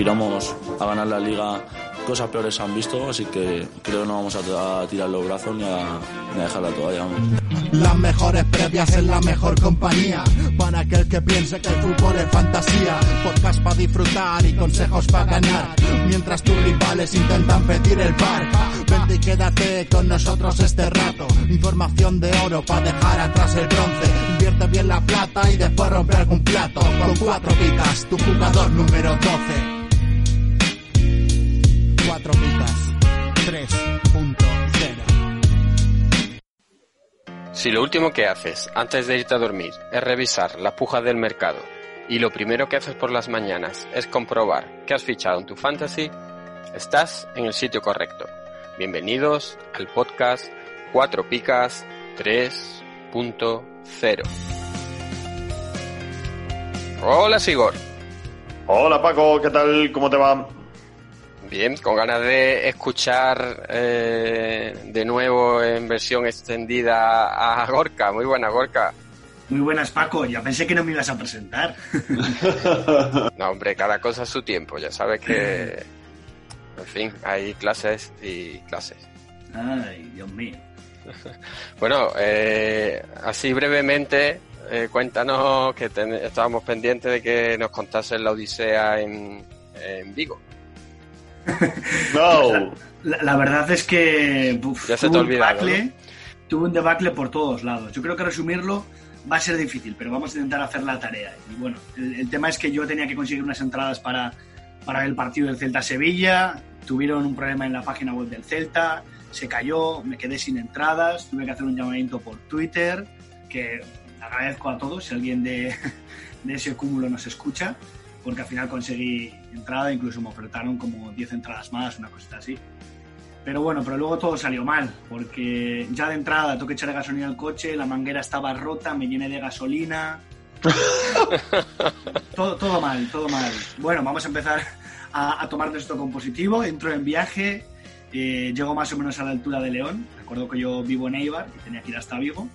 aspiramos a ganar la liga cosas peores han visto, así que creo que no vamos a, tirar los brazos ni a, ni a dejar. Las mejores previas en la mejor compañía, para aquel que piense que el fútbol es fantasía, podcast para disfrutar y consejos para ganar, mientras tus rivales intentan pedir el par. Vente y quédate con nosotros este rato, información de oro para dejar atrás el bronce, invierte bien la plata y después romper algún plato, con cuatro picas, tu jugador número 12. 3.0. Si lo último que haces antes de irte a dormir es revisar las pujas del mercado y lo primero que haces por las mañanas es comprobar que has fichado en tu fantasy, estás en el sitio correcto. Bienvenidos al podcast 4 picas 3.0. Hola Sigor. Hola Paco, ¿qué tal? ¿Cómo te va? Bien, con ganas de escuchar eh, de nuevo en versión extendida a Gorka. Muy buena, Gorka. Muy buenas, Paco. Ya pensé que no me ibas a presentar. no, hombre, cada cosa a su tiempo. Ya sabes que, en fin, hay clases y clases. Ay, Dios mío. bueno, eh, así brevemente, eh, cuéntanos que estábamos pendientes de que nos contases la Odisea en, en Vigo. No. La, verdad es que ya se te un debacle, tuve un debacle por todos lados. Yo creo que resumirlo va a ser difícil, pero vamos a intentar hacer la tarea. Y bueno, el, tema es que yo tenía que conseguir unas entradas para, para el partido del Celta-Sevilla. Tuvieron un problema en la página web del Celta, se cayó, me quedé sin entradas, tuve que hacer un llamamiento por Twitter, que agradezco a todos si alguien de, de ese cúmulo nos escucha porque al final conseguí entrada, incluso me ofertaron como 10 entradas más, una cosita así. Pero bueno, pero luego todo salió mal, porque ya de entrada tengo que echar gasolina al coche, la manguera estaba rota, me llené de gasolina. todo, todo mal, todo mal. Bueno, vamos a empezar a, a tomar esto con positivo. Entro en viaje, eh, llego más o menos a la altura de León. Recuerdo que yo vivo en Eibar y tenía que ir hasta Vigo.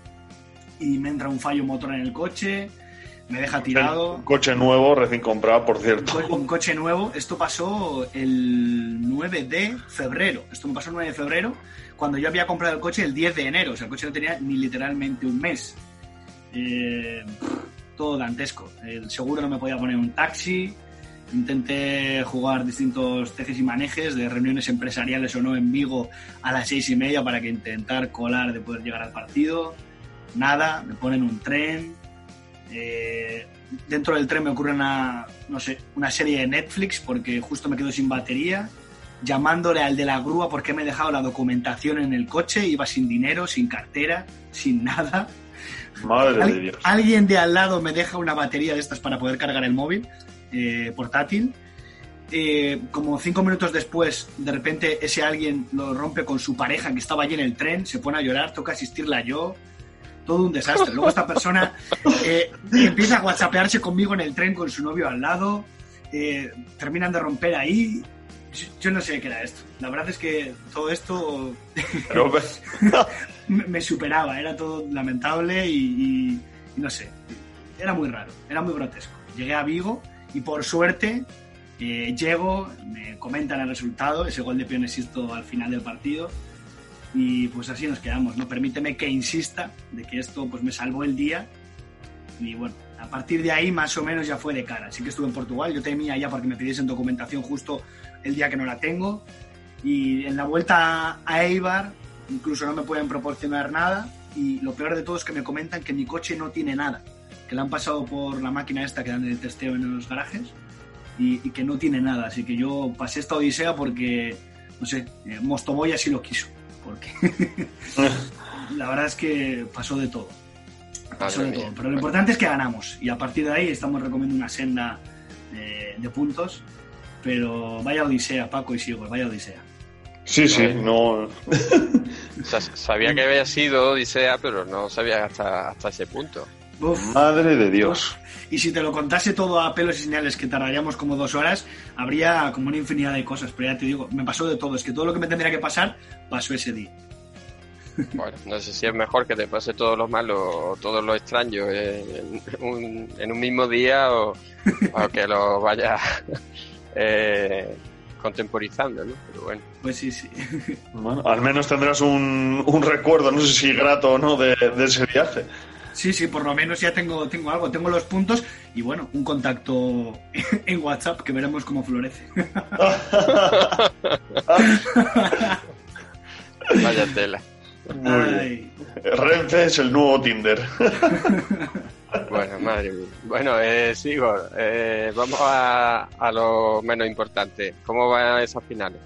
Y me entra un fallo motor en el coche, me deja tirado. Un coche nuevo, recién comprado, por cierto. Un coche nuevo. Esto pasó el 9 de febrero. Esto me pasó el 9 de febrero, cuando yo había comprado el coche el 10 de enero. O sea, el coche no tenía ni literalmente un mes. Eh, todo dantesco. El seguro no me podía poner un taxi. Intenté jugar distintos tejes y manejes de reuniones empresariales o no en Vigo a las seis y media para que intentar colar de poder llegar al partido. Nada, me ponen un tren, eh, dentro del tren me ocurre una, no sé, una serie de Netflix porque justo me quedo sin batería, llamándole al de la grúa porque me he dejado la documentación en el coche, iba sin dinero, sin cartera, sin nada. Madre de Dios. Alguien de al lado me deja una batería de estas para poder cargar el móvil eh, portátil. Eh, como cinco minutos después, de repente ese alguien lo rompe con su pareja que estaba allí en el tren, se pone a llorar, toca asistirla yo todo un desastre. Luego esta persona eh, empieza a whatsappearse conmigo en el tren con su novio al lado, eh, terminan de romper ahí. Yo no sé qué era esto. La verdad es que todo esto me superaba, era todo lamentable y, no sé, era muy raro, era muy grotesco. Llegué a Vigo y por suerte eh, llego, me comentan el resultado, ese gol de Pionesisto al final del partido y pues así nos quedamos, ¿no? Permíteme que insista de que esto pues me salvó el día y bueno, a partir de ahí más o menos ya fue de cara. Sí que estuve en Portugal, yo temía ya porque me pidiesen documentación justo el día que no la tengo y en la vuelta a Eibar incluso no me pueden proporcionar nada y lo peor de todo es que me comentan que mi coche no tiene nada, que la han pasado por la máquina esta que dan el testeo en los garajes y, que no tiene nada, así que yo pasé esta odisea porque, no sé, eh, Mostoboy así lo quiso porque la verdad es que pasó de todo. Pasó de todo. Pero lo importante es que ganamos y a partir de ahí estamos recomiendo una senda de, puntos. Pero vaya odisea, Paco y Sigo, vaya odisea. Sí, sí, no. sabía que había sido odisea, pero no sabía hasta, hasta ese punto. Madre de Dios. Y si te lo contase todo a pelos y señales, que tardaríamos como dos horas, habría como una infinidad de cosas. Pero ya te digo, me pasó de todo. Es que todo lo que me tendría que pasar pasó ese día. Bueno, no sé si es mejor que te pase todo lo malo o todo lo extraño en un, mismo día o, que lo vaya eh, contemporizando, ¿no? Pero bueno. Pues sí, sí. Bueno, al menos tendrás un, un recuerdo, no sé si grato o no, de, de ese viaje. Sí, sí, por lo menos ya tengo, tengo algo, tengo los puntos y bueno, un contacto en WhatsApp que veremos cómo florece. Vaya tela. Ay. Renfe es el nuevo Tinder. Bueno, madre mía. Bueno, eh, sigo. Eh, vamos a, a lo menos importante. ¿Cómo van esas finales?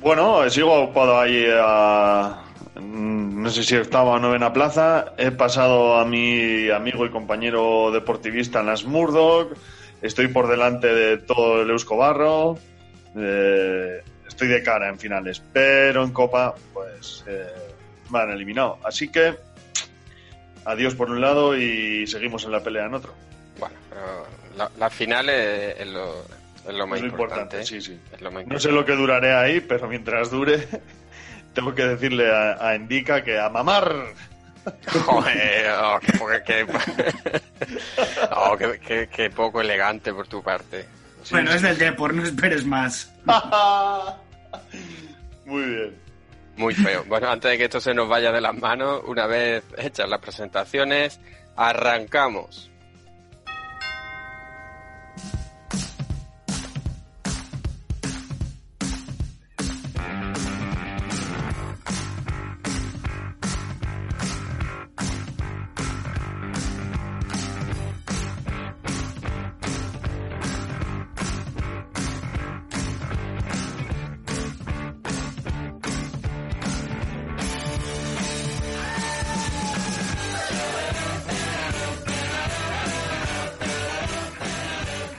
Bueno, sigo ocupado ahí a. mm, No sé si octava o novena plaza. He pasado a mi amigo y compañero deportivista en las Murdoch. Estoy por delante de todo el Eusko Barro. Eh, estoy de cara en finales. Pero en Copa, pues. eh, me han eliminado. Así que. Adiós por un lado y seguimos en la pelea en otro. Bueno, pero la, la final es, es lo, es lo más Es lo importante. importante, ¿eh? sí, sí. Es lo más No sé lo que duraré ahí, pero mientras dure, tengo que decirle a, a Indica que a mamar. Joder, oh, qué, poco- qué- oh, qué- qué- qué poco elegante por tu parte. bueno, es del Depor, no esperes más. Muy bien. Muy feo. Bueno, antes de que esto se nos vaya de las manos, una vez hechas las presentaciones, arrancamos.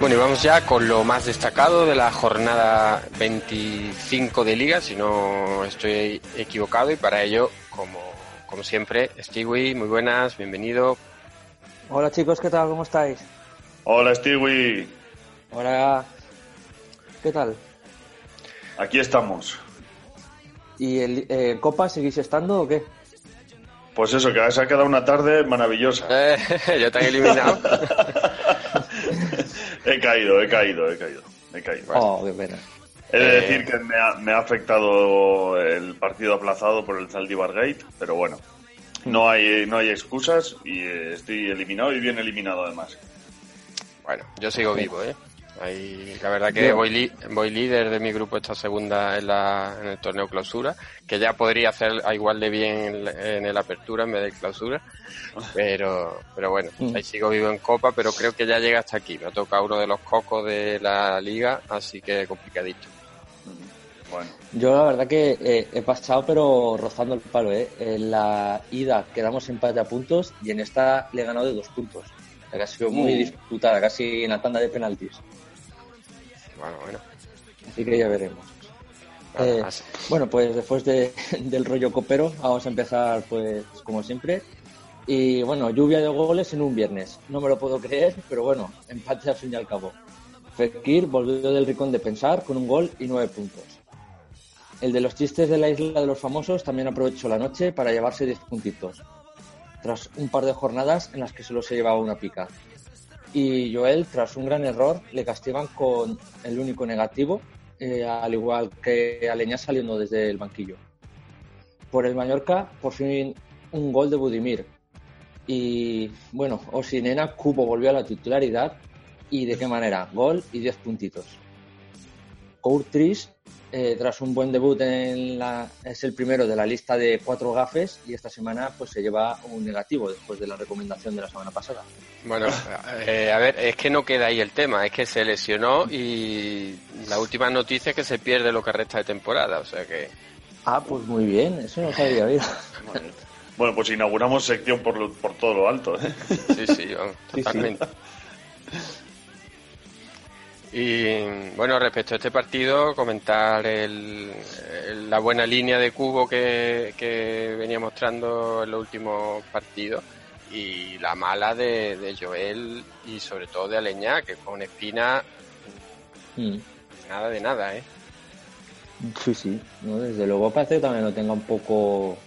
Bueno, y vamos ya con lo más destacado de la jornada 25 de Liga, si no estoy equivocado, y para ello, como, como siempre, Stewie, muy buenas, bienvenido. Hola chicos, ¿qué tal? ¿Cómo estáis? Hola, Stewie. Hola, ¿qué tal? Aquí estamos. ¿Y el, eh, Copa seguís estando o qué? Pues eso, que se ha quedado una tarde maravillosa. Eh, ya te han eliminado. He caído, he caído, he caído. He caído. Oh, qué pena. He de Eh. decir que me ha, me ha afectado el partido aplazado por el Zaldívar Gate, pero bueno, no hay, no hay excusas y estoy eliminado y bien eliminado además. Bueno, yo sigo vivo, ¿eh? Ahí, la verdad que voy, li- voy líder de mi grupo esta segunda en, la, en el torneo clausura, que ya podría hacer a igual de bien en, en el apertura en vez de clausura, pero, pero bueno, Mm. ahí sigo vivo en copa, pero creo que ya llega hasta aquí. Me toca uno de los cocos de la liga, así que complicadito. Bueno, Yo la verdad que eh, he pasado pero rozando el palo, ¿eh? En la ida quedamos empate a puntos y en esta le he ganado de dos puntos. Que ha sido muy Uh. disputada, casi en la tanda de penaltis. Bueno, bueno. Así que ya veremos. Eh. Bueno, pues después de, del rollo copero, vamos a empezar pues como siempre. Y bueno, lluvia de goles en un viernes. No me lo puedo creer, pero bueno, empate al fin y al cabo. Fekir volvió del ricón de pensar con un gol y nueve puntos. El de los chistes de la isla de los famosos también aprovechó la noche para llevarse 10 puntitos, tras un par de jornadas en las que solo se llevaba una pica. Y Joel, tras un gran error, le castigan con el único negativo, eh, al igual que Aleñá saliendo desde el banquillo. Por el Mallorca, por fin un gol de Budimir. Y bueno, Osinena, Cubo volvió a la titularidad. ¿Y de qué manera? Gol y 10 puntitos. Courtris, eh, tras un buen debut, en la, es el primero de la lista de cuatro gafes y esta semana pues se lleva un negativo después de la recomendación de la semana pasada. Bueno, eh, a ver, es que no queda ahí el tema, es que se lesionó y la última noticia es que se pierde lo que resta de temporada, o sea que... Ah, pues muy bien, eso no sabía, mira. bueno, pues inauguramos sección por, lo- por todo lo alto. ¿eh? Sí, sí, vamos, Sí, sí. totalmente. Y bueno, respecto a este partido, comentar el- el- la buena línea de cubo que, que venía mostrando en los últimos partidos y la mala de, de Joel y sobre todo de Aleñá, que con Espina Mm. nada de nada, ¿eh? Sí, sí. No, desde luego parece que también lo tenga un poco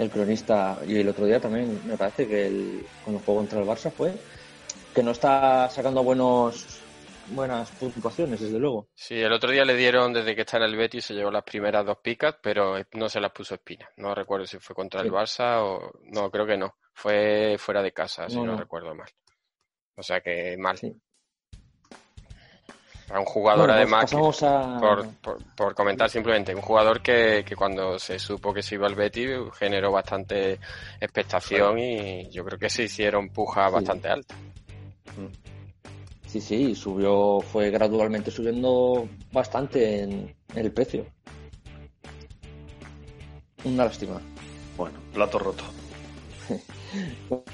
el cronista. Y el otro día también me parece que el, cuando jugó contra el Barça fue que no está sacando buenos buenas puntuaciones, desde luego. Sí, el otro día le dieron, desde que está en el Betis, se llevó las primeras dos picas, pero no se las puso Espina. No recuerdo si fue contra el. Barça o... No, creo que no. Fue fuera de casa, si No, no, no. recuerdo mal. O sea que mal. Sí. A un jugador, Bueno, pues además, que- a... por, por- por comentar simplemente, un jugador que, que cuando se supo que se iba al Betis generó bastante expectación y yo creo que se hicieron pujas Sí. bastante altas. Sí, sí, subió, fue gradualmente subiendo bastante en el precio. Una lástima. Bueno, plato roto.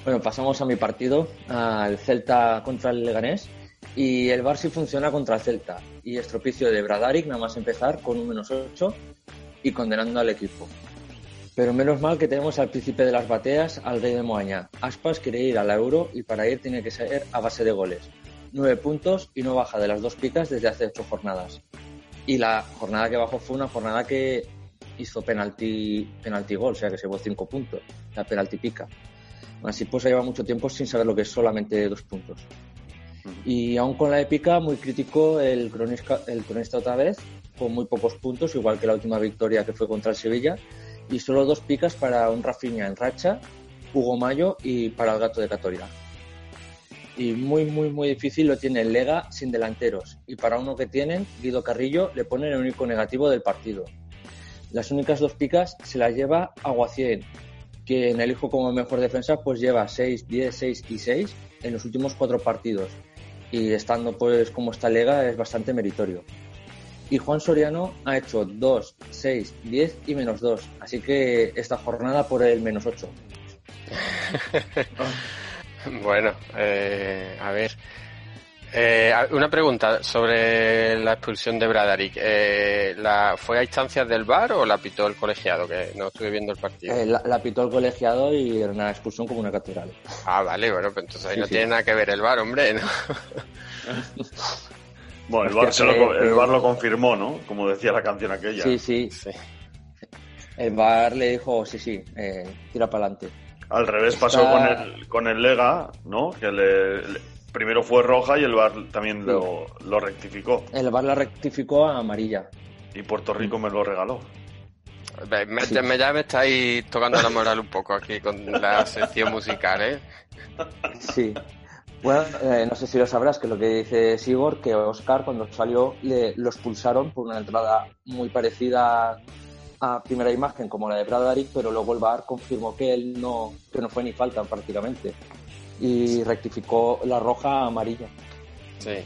Bueno, pasamos a mi partido, al Celta contra el Leganés. Y el Barça funciona contra el Celta. Y estropicio de Bradaric, nada más empezar, con un menos 8 y condenando al equipo. Pero menos mal que tenemos al príncipe de las bateas, al rey de Moaña. Aspas quiere ir a la Euro y para ir tiene que ser a base de goles. Nueve puntos y no baja de las dos picas desde hace ocho jornadas. Y la jornada que bajó fue una jornada que hizo penalti, penalti gol, o sea que se llevó cinco puntos, la penalti pica. Así pues lleva mucho tiempo sin saber lo que es solamente dos puntos. Y aún con la épica, muy crítico el cronista, el cronista otra vez, con muy pocos puntos, igual que la última victoria que fue contra el Sevilla, y solo dos picas para un Rafinha en racha, Hugo Mayo y para el gato de Catoria. Y muy, muy, muy difícil lo tiene el Lega sin delanteros. Y para uno que tienen, Guido Carrillo le ponen el único negativo del partido. Las únicas dos picas se las lleva Aguacien, que en el hijo como mejor defensa pues lleva 6, 10, 6 y 6 en los últimos cuatro partidos. Y estando pues como está Lega es bastante meritorio. Y Juan Soriano ha hecho 2, 6, 10 y menos 2. Así que esta jornada por el menos 8. Bueno, eh, a ver. Eh, a- una pregunta sobre la expulsión de Bradaric. Eh, la, ¿Fue a instancias del VAR o la pitó el colegiado? Que no estuve viendo el partido. Eh, la, la pitó el colegiado y era una expulsión como una catedral. Ah, vale, bueno, pues entonces ahí Sí, no sí. tiene nada que ver el VAR, hombre. ¿no? Bueno, el bar, se lo, eh, el eh. VAR lo confirmó, ¿no? Como decía la canción aquella. Sí, sí. Sí. El VAR le dijo, sí, sí, eh, tira para adelante. Al revés pasó Está- con el, con el Lega, ¿no? Que le, le- primero fue roja y el VAR también Sí. lo, lo rectificó. El VAR la rectificó a amarilla. Y Puerto Rico me lo regaló. Me, Sí. me- ya me estáis tocando la moral un poco aquí con la sección musical, ¿eh? Sí. Bueno, eh, no sé si lo sabrás, que lo que dice Sigor, que Oscar cuando salió le, lo expulsaron por una entrada muy parecida a primera imagen como la de Bradaric, pero luego el VAR confirmó que él no, que no fue ni falta prácticamente. Y rectificó la roja a amarilla. Sí.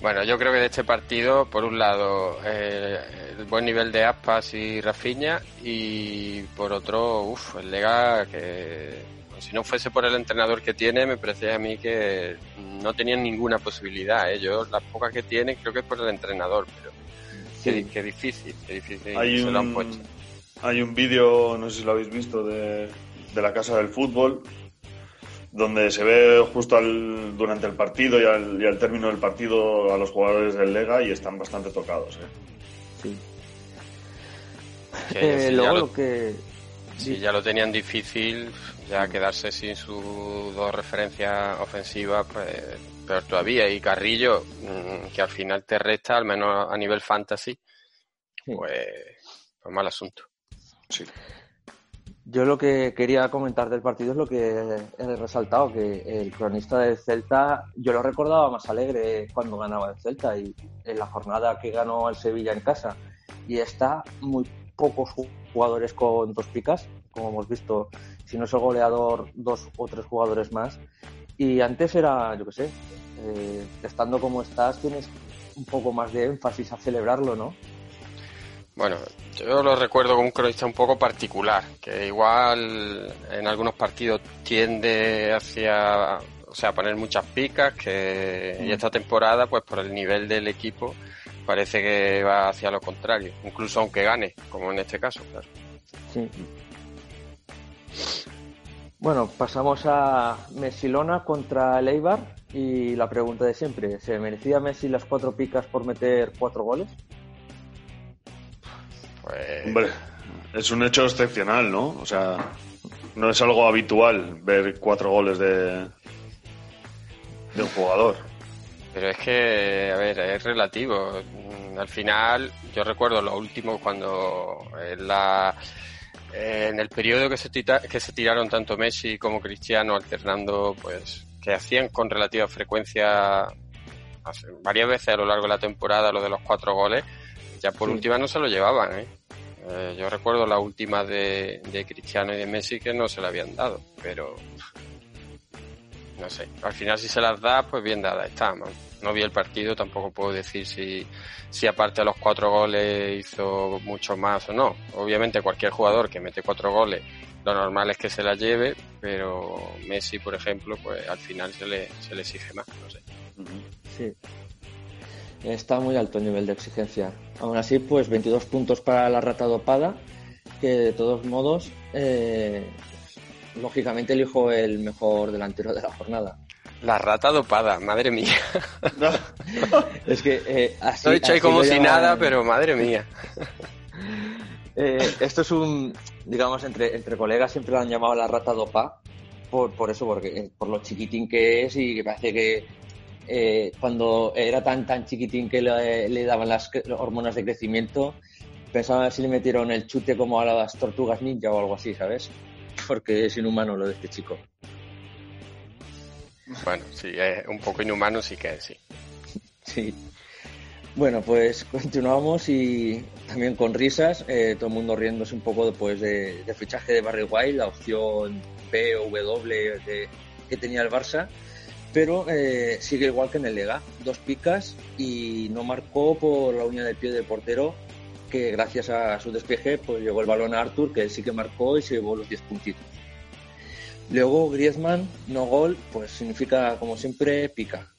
Bueno, yo creo que de este partido, por un lado, eh, el buen nivel de Aspas y Rafinha, y por otro, uff, el Lega, que si no fuese por el entrenador que tiene, me parecía a mí que no tenían ninguna posibilidad. ¿eh? Yo, las pocas que tiene, creo que es por el entrenador, pero qué, Sí. qué difícil, qué difícil Hay se lo han un, puesto. hay un vídeo, no sé si lo habéis visto, de, de la Casa del Fútbol, donde se ve justo al- durante el partido y al, y al término del partido a los jugadores del Lega y están bastante tocados. ¿eh? Sí. Que Eh, si ya luego lo- lo que... Si ya lo tenían difícil, ya quedarse sin sus dos referencias ofensivas, pues peor todavía. Y Carrillo, mm, que al final te resta, al menos a nivel fantasy, Sí. pues, pues mal asunto. Sí. Yo lo que quería comentar del partido es lo que he resaltado, que el cronista del Celta, yo lo recordaba más alegre cuando ganaba el Celta y en la jornada que ganó el Sevilla en casa. Y está muy pocos ju- jugadores con dos picas, como hemos visto, si no es el goleador, dos o tres jugadores más. Y antes era, yo qué sé, eh, estando como estás, tienes un poco más de énfasis a celebrarlo, ¿no? Bueno, yo lo recuerdo como un cronista un poco particular, que igual en algunos partidos tiende hacia, o sea, a poner muchas picas, que y esta temporada, pues por el nivel del equipo, parece que va hacia lo contrario, incluso aunque gane, como en este caso, claro. Sí. Bueno, pasamos a Messi-Lona contra el Eibar y la pregunta de siempre, ¿se merecía Messi las cuatro picas por meter cuatro goles? Pues, Hombre, es un hecho excepcional, ¿no? O sea, no es algo habitual ver cuatro goles de, de un jugador. Pero es que, a ver, es relativo. Mm, Al final, yo recuerdo lo último cuando en, la, en el periodo que se, tita- que se tiraron tanto Messi como Cristiano alternando, pues, que hacían con relativa frecuencia hace- varias veces a lo largo de la temporada lo de los cuatro goles, ya por Sí. última no se lo llevaban, ¿eh? Eh, yo recuerdo la última de, de Cristiano y de Messi que no se la habían dado, pero no sé. Al final si se las da, pues bien dada está. No, No vi el partido, tampoco puedo decir si, si aparte de los cuatro goles hizo mucho más o no. Obviamente cualquier jugador que mete cuatro goles, lo normal es que se la lleve, pero Messi, por ejemplo, pues al final se le, se le exige más, no sé. Sí. Está muy alto el nivel de exigencia. Aún así, pues 22 puntos para la rata dopada, que de todos modos, eh, lógicamente elijo el mejor delantero de la jornada. La rata dopada, madre mía. Es que eh, así. Lo he dicho ahí como si nada, pero madre mía. Eh, esto es un, digamos, entre, entre colegas siempre lo han llamado la rata dopa, por, por eso, porque eh, por lo chiquitín que es y que parece que eh, cuando era tan tan chiquitín que le, le daban las hormonas de crecimiento, pensaba si le metieron el chute como a las tortugas ninja o algo así, ¿sabes? Porque es inhumano lo de este chico. Bueno, sí, es un poco inhumano, sí que es, sí. Sí. Bueno, pues continuamos y también con risas, eh, todo el mundo riéndose un poco pues, de, de fichaje de Barry White, la opción B o W de- que tenía el Barça, pero eh, sigue igual que en el Lega, dos picas y no marcó por la uña del pie del portero, que gracias a su despeje pues llegó el balón a Arthur, que él sí que marcó y se llevó los 10 puntitos. Luego Griezmann, no gol, pues significa como siempre pica.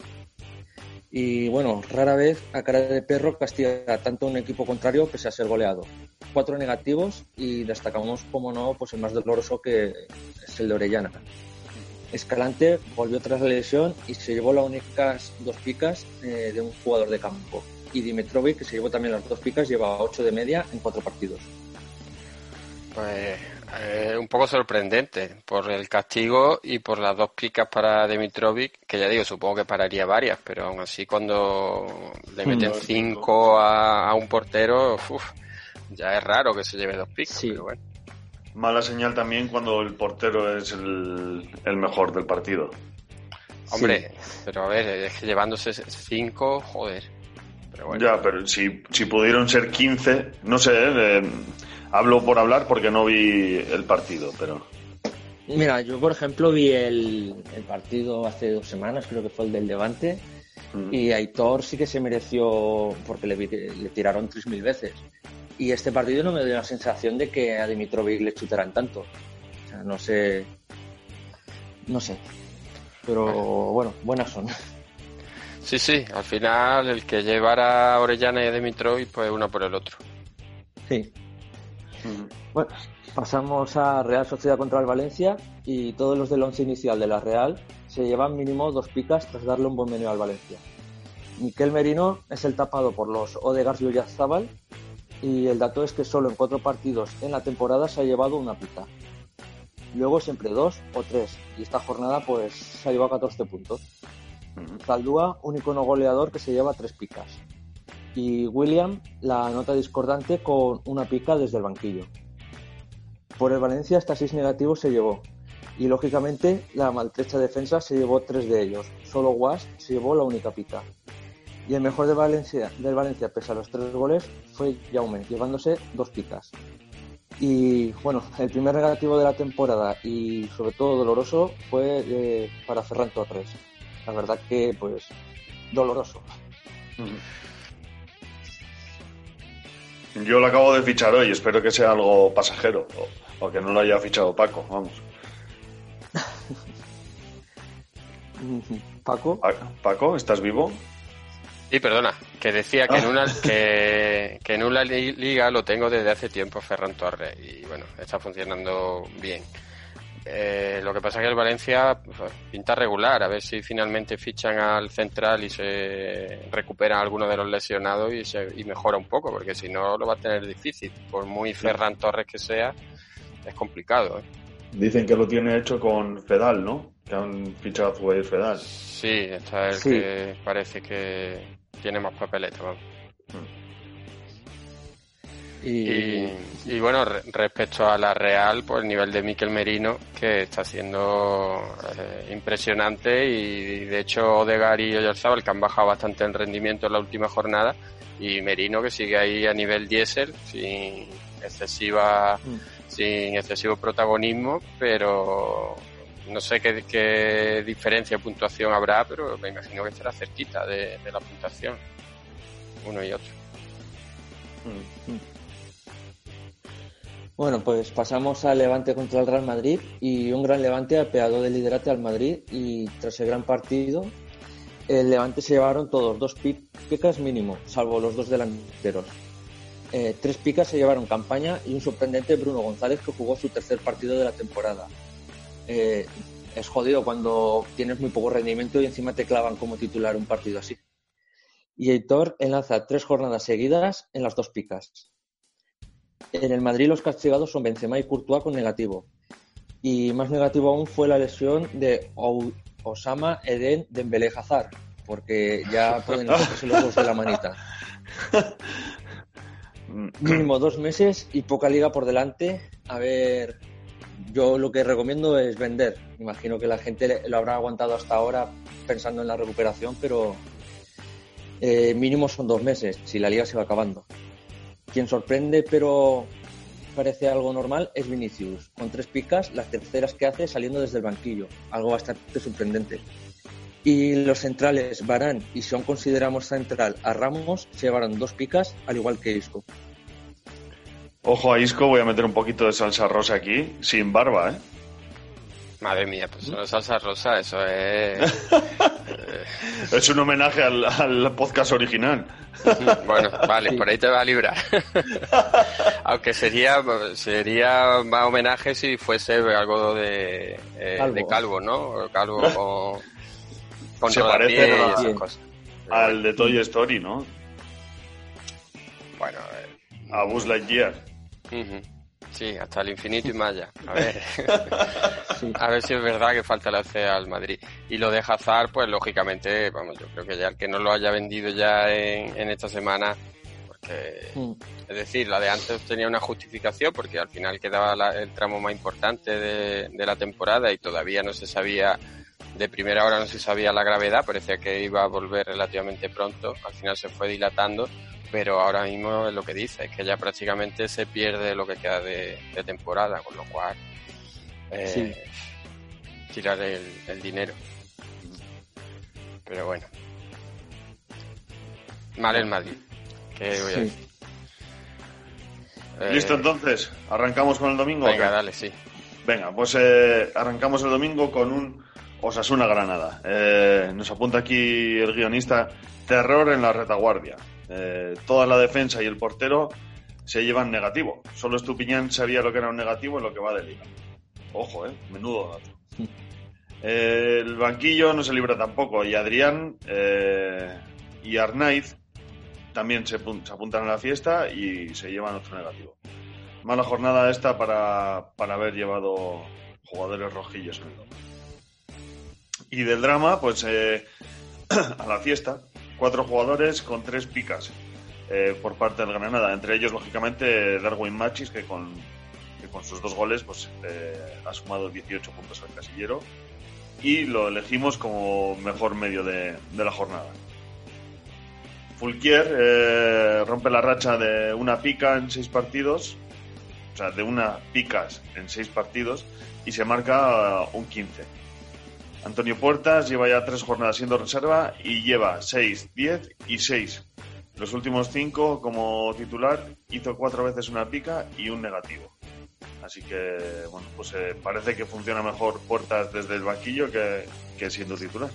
Y bueno, rara vez a cara de perro castiga tanto un equipo contrario pese a ser goleado. Cuatro negativos y destacamos, como no, pues el más doloroso que es el de Orellana. Escalante volvió tras la lesión y se llevó las únicas dos picas eh, de un jugador de campo. Y Dimitrovic, que se llevó también las dos picas, lleva ocho de media en cuatro partidos. Pues eh, un poco sorprendente por el castigo y por las dos picas para Dimitrovic, que ya digo, supongo que pararía varias, pero aún así cuando le meten Mm. cinco a, a un portero, uf, ya es raro que se lleve dos picas, Sí. pero bueno. Mala señal también cuando el portero es el, el mejor del partido. Hombre, pero a ver, es que llevándose cinco, joder. Pero bueno, Ya, pero si, si pudieron ser 15, no sé, eh, hablo por hablar porque no vi el partido, pero... Mira, yo por ejemplo vi el, el partido hace dos semanas, creo que fue el del Levante, mm, Y Aitor sí que se mereció, porque le, le tiraron 3.000 veces. Y este partido no me dio la sensación de que a Dimitrovic le chutaran tanto. O sea, no sé. No sé. Pero bueno, buenas son. sí, sí, al final el que llevara a Orellana y a Dimitrovic, pues uno por el otro. Sí. mm. Bueno, pasamos a Real Sociedad contra el Valencia y todos los del once inicial de la Real se llevan mínimo dos picas tras darle un buen menú al Valencia. Miquel Merino es el tapado por los Odegaard y Oyarzabal y el dato es que solo en cuatro partidos en la temporada se ha llevado una pica. Luego siempre dos o tres y esta jornada pues se ha llevado 14 puntos. Zaldúa, único no goleador que se lleva tres picas. Y William, la nota discordante con una pica desde el banquillo. Por el Valencia hasta seis negativos se llevó. Y lógicamente la maltrecha defensa se llevó tres de ellos. Solo Was se llevó la única pica. Y el mejor de Valencia, del Valencia, pese a los tres goles, fue Jaume, llevándose dos picas. Y bueno, el primer negativo de la temporada y sobre todo doloroso fue eh, para Ferran Torres. La verdad que pues doloroso. Yo lo acabo de fichar hoy, espero que sea algo pasajero o, o que no lo haya fichado Paco, vamos. Paco, Pa- Paco, ¿estás vivo? Sí, perdona, que decía que en una que, que en una li- liga lo tengo desde hace tiempo Ferran Torres y bueno, está funcionando bien. Eh, lo que pasa es que el Valencia pues, pinta regular, a ver si finalmente fichan al central y se recuperan algunos de los lesionados y, se, y mejora un poco, porque si no lo va a tener difícil. Por muy Ferran Torres que sea, es complicado. ¿eh? Dicen que lo tiene hecho con Fedal, ¿no? Que han fichado a Zubair Fedal. Sí, está el Sí. que parece que tiene más papeleta. vamos. Y, Y, y bueno, re- respecto a la Real, pues el nivel de Miquel Merino, que está siendo eh, impresionante y de hecho Odegar y Oyarzabal que han bajado bastante el rendimiento en la última jornada y Merino que sigue ahí a nivel diésel sin excesiva Mm. Sin excesivo protagonismo, pero no sé qué, diferencia de puntuación habrá, pero me imagino que estará cerquita de, la puntuación, uno y otro. Bueno, pues pasamos al Levante contra el Real Madrid y un gran Levante apeado de liderato al Madrid y tras el gran partido el Levante se llevaron todos dos pi- picas mínimo, salvo los dos delanteros. Eh, tres picas se llevaron campaña y un sorprendente Bruno González que jugó su tercer partido de la temporada. Eh, es jodido cuando tienes muy poco rendimiento y encima te clavan como titular un partido así. Y Heitor enlaza tres jornadas seguidas en las dos picas. En el Madrid los castigados son Benzema y Courtois con negativo. Y más negativo aún fue la lesión de Osama Eden Dembélé Hazard, porque ya pueden cogerse los dos de la manita. Mínimo dos meses y poca liga por delante. A ver, yo lo que recomiendo es vender. Imagino que la gente lo habrá aguantado hasta ahora pensando en la recuperación, pero eh, mínimo son dos meses, si la liga se va acabando. Quien sorprende, pero parece algo normal, es Vinicius, con tres picas, las terceras que hace saliendo desde el banquillo, algo bastante sorprendente. Y los centrales, Barán y si aún consideramos central a Ramos, se llevaron dos picas, al igual que Isco. Ojo a Isco, voy a meter un poquito de salsa rosa aquí, sin barba, ¿eh? Madre mía, pues no es salsa rosa, eso es... Es un homenaje al, al podcast original. Bueno, vale, por ahí te va a librar. Aunque sería sería más homenaje si fuese algo de eh, Calvo. de calvo, ¿no? Calvo Se parece y a- esas cosas. Pero Al de Toy Story, ¿no? Bueno, eh, A Buzz Lightyear. sí, hasta el infinito y más allá. A ver, a ver si es verdad que falta la C al Madrid. Y lo de Hazard, pues lógicamente, vamos, yo creo que ya el que no lo haya vendido ya en, en esta semana, porque. Es decir, la de antes tenía una justificación porque al final quedaba la- el tramo más importante de, de la temporada y todavía no se sabía, de primera hora no se sabía la gravedad, parecía que iba a volver relativamente pronto, al final se fue dilatando, pero ahora mismo es lo que dice, es que ya prácticamente se pierde lo que queda de, de temporada, con lo cual eh, tirar el, el dinero. Pero bueno. Mal el Madrid. ¿Qué voy a Sí. decir? Eh, ¿Listo entonces? ¿Arrancamos con el domingo? Venga, dale, sí. Venga, pues eh, arrancamos el domingo con un Osasuna Granada. Eh, nos apunta aquí el guionista, terror en la retaguardia. Eh, toda la defensa y el portero se llevan negativo. Solo Estupiñán sabía lo que era un negativo en lo que va de liga. Ojo, eh, menudo dato. Eh, el banquillo no se libra tampoco y Adrián eh, y Arnaiz también se, pun- se apuntan a la fiesta y se llevan otro negativo. Mala jornada esta para, para haber llevado jugadores rojillos en el. Y del drama, pues eh, a la fiesta, cuatro jugadores con tres picas eh, por parte del Granada. Entre ellos, lógicamente, Darwin Machis, que con, con sus dos goles pues, eh, ha sumado 18 puntos al casillero. Y lo elegimos como mejor medio de, la jornada. Fulquier eh, rompe la racha de una pica en seis partidos, o sea, de una picas en seis partidos y se marca un 15. Antonio Puertas lleva ya tres jornadas siendo reserva y lleva 6, 10 y 6. Los últimos cinco como titular hizo cuatro veces una pica y un negativo. Así que, bueno, pues eh, parece que funciona mejor Puertas desde el banquillo que, que siendo titular.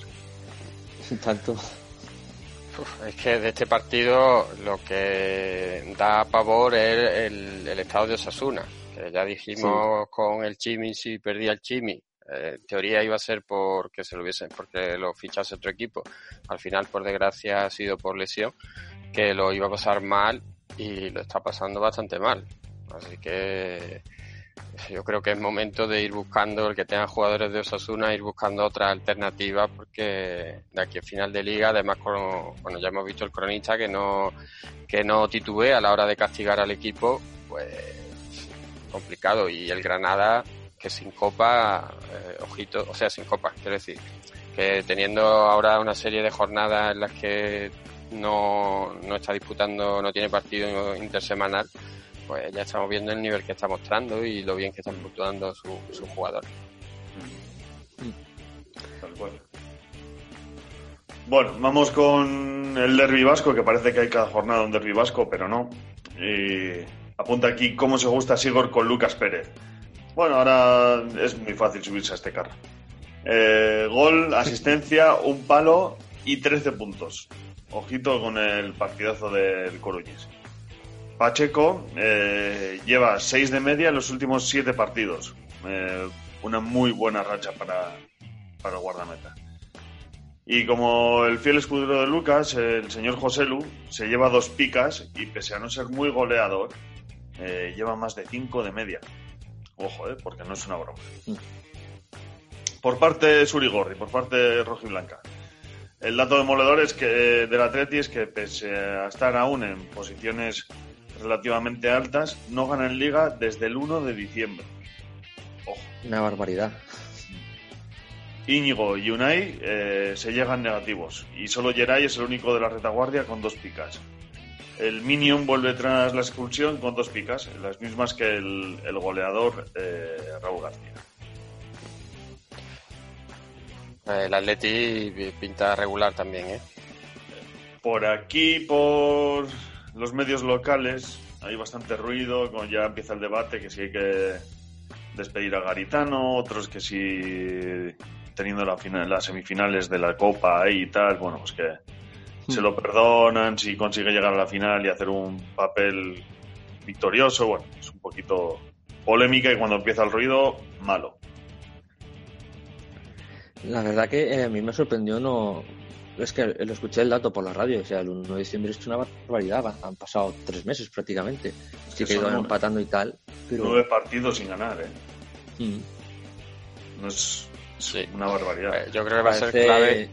Tanto. Uf, es que de este partido lo que da pavor es el, el estado de Osasuna. Que ya dijimos con el Chimi, si perdía el Chimi, eh, en teoría iba a ser porque se lo hubiese, porque lo fichase otro equipo. Al final, por desgracia, ha sido por lesión, que lo iba a pasar mal y lo está pasando bastante mal. Así que yo creo que es momento de ir buscando, el que tenga jugadores de Osasuna, ir buscando otras alternativas, porque de aquí a final de liga, además, con, bueno, ya hemos visto el cronista que no, que no titubea a la hora de castigar al equipo, pues complicado. Y el Granada, que sin copa, eh, ojito, o sea, sin copa, quiero decir, que teniendo ahora una serie de jornadas en las que no, no está disputando, no tiene partido intersemanal, pues ya estamos viendo el nivel que está mostrando y lo bien que están puntuando sus su jugadores. Bueno, vamos con el derbi vasco, que parece que hay cada jornada un derbi vasco, pero no. Y apunta aquí cómo se gusta Sigor con Lucas Pérez. Bueno, ahora es muy fácil subirse a este carro. Eh, gol, asistencia, un palo y 13 puntos. Ojito con el partidazo del Coruñes. Pacheco eh, lleva 6 de media en los últimos 7 partidos. Eh, una muy buena racha para, para el guardameta. Y como el fiel escudero de Lucas, el señor José Lu se lleva dos picas y pese a no ser muy goleador, lleva más de 5 de media. Ojo, eh, porque no es una broma. Por parte de Surigorri, por parte de Rojiblanca. El dato demoledor es que del Atleti es que pese a estar aún en posiciones relativamente altas, no ganan liga desde el 1 de diciembre. Ojo. Una barbaridad. Íñigo y Unai eh, se llegan negativos y solo Geray es el único de la retaguardia con dos picas. El Minion vuelve tras la expulsión con dos picas, las mismas que el, el goleador eh, Raúl García. El Atleti pinta regular también, ¿eh? Por aquí, por los medios locales, hay bastante ruido, ya empieza el debate que si hay que despedir a Garitano, otros que si teniendo la final, las semifinales de la Copa ahí y tal, bueno, pues que se lo perdonan, si consigue llegar a la final y hacer un papel victorioso, bueno, es un poquito polémica y cuando empieza el ruido, malo. La verdad que eh, a mí me sorprendió no... Es que lo escuché el dato por la radio, o sea, el 1 de diciembre es una barbaridad, han pasado tres meses prácticamente. Sí que iban nueve- empatando y tal, pero... Nueve partidos sin ganar, ¿eh? Mm. No es, es Sí. una barbaridad. Eh, Yo creo que va a ser clave,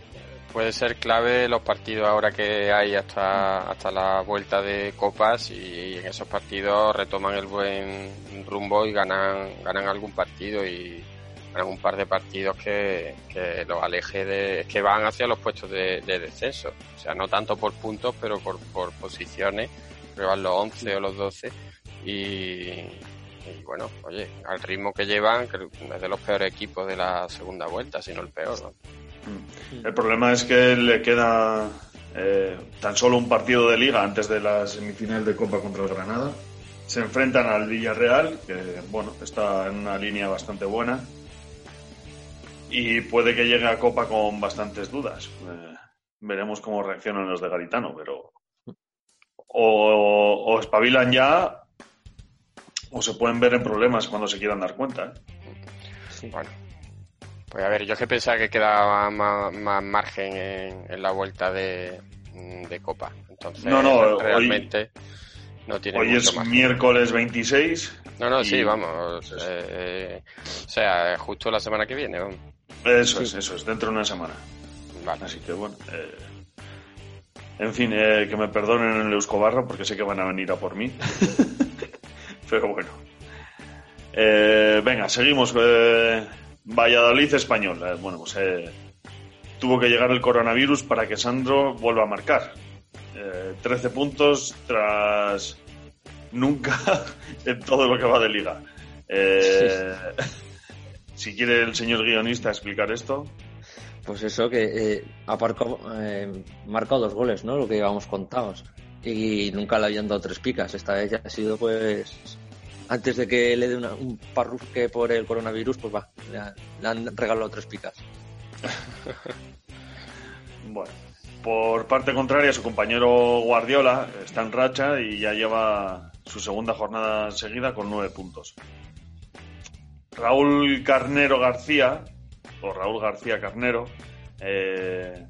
puede ser clave los partidos ahora que hay hasta, hasta la vuelta de copas y en esos partidos retoman el buen rumbo y ganan, ganan algún partido y ganan un par de partidos que, que los aleje de, que van hacia los puestos de, de descenso. O sea, no tanto por puntos, pero por, por posiciones, van los 11 o los 12 y, bueno, oye, al ritmo que llevan, que es de los peores equipos de la segunda vuelta, si no el peor. El problema es que le queda eh, tan solo un partido de liga antes de la semifinal de Copa contra el Granada. Se enfrentan al Villarreal, que bueno, está en una línea bastante buena. Y puede que llegue a Copa con bastantes dudas. Eh, veremos cómo reaccionan los de Garitano, pero o, o espabilan ya o se pueden ver en problemas cuando se quieran dar cuenta. ¿eh? Bueno, pues a ver, yo es que pensaba que quedaba más, más margen en, en la vuelta de, de Copa. Entonces, No, no, hoy- realmente no tiene Hoy mucho es margen. miércoles 26 No, no, y- sí, vamos. eh, o sea, justo la semana que viene. vamos. Eso es, eso es, dentro de una semana. Vale. Así que bueno. eh, en fin, eh, que me perdonen el Euskobarro porque sé que van a venir a por mí. Pero bueno. Eh, venga, seguimos. eh, Valladolid español. Eh, bueno, pues eh, tuvo que llegar el coronavirus para que Sandro vuelva a marcar. Eh, 13 puntos tras nunca en todo lo que va de liga. Eh, si quiere el señor guionista explicar esto. Pues eso, que eh, aparcó, marcado dos goles, ¿no? Lo que llevamos contados. Y nunca le habían dado tres picas. Esta vez ya ha sido, pues, antes de que le dé una- un parrusque por el coronavirus, pues va, le, ha- le han regalado tres picas. Bueno, por parte contraria, su compañero Guardiola está en racha y ya lleva su segunda jornada seguida con nueve puntos. Raúl Carnero García, o Raúl García Carnero, eh,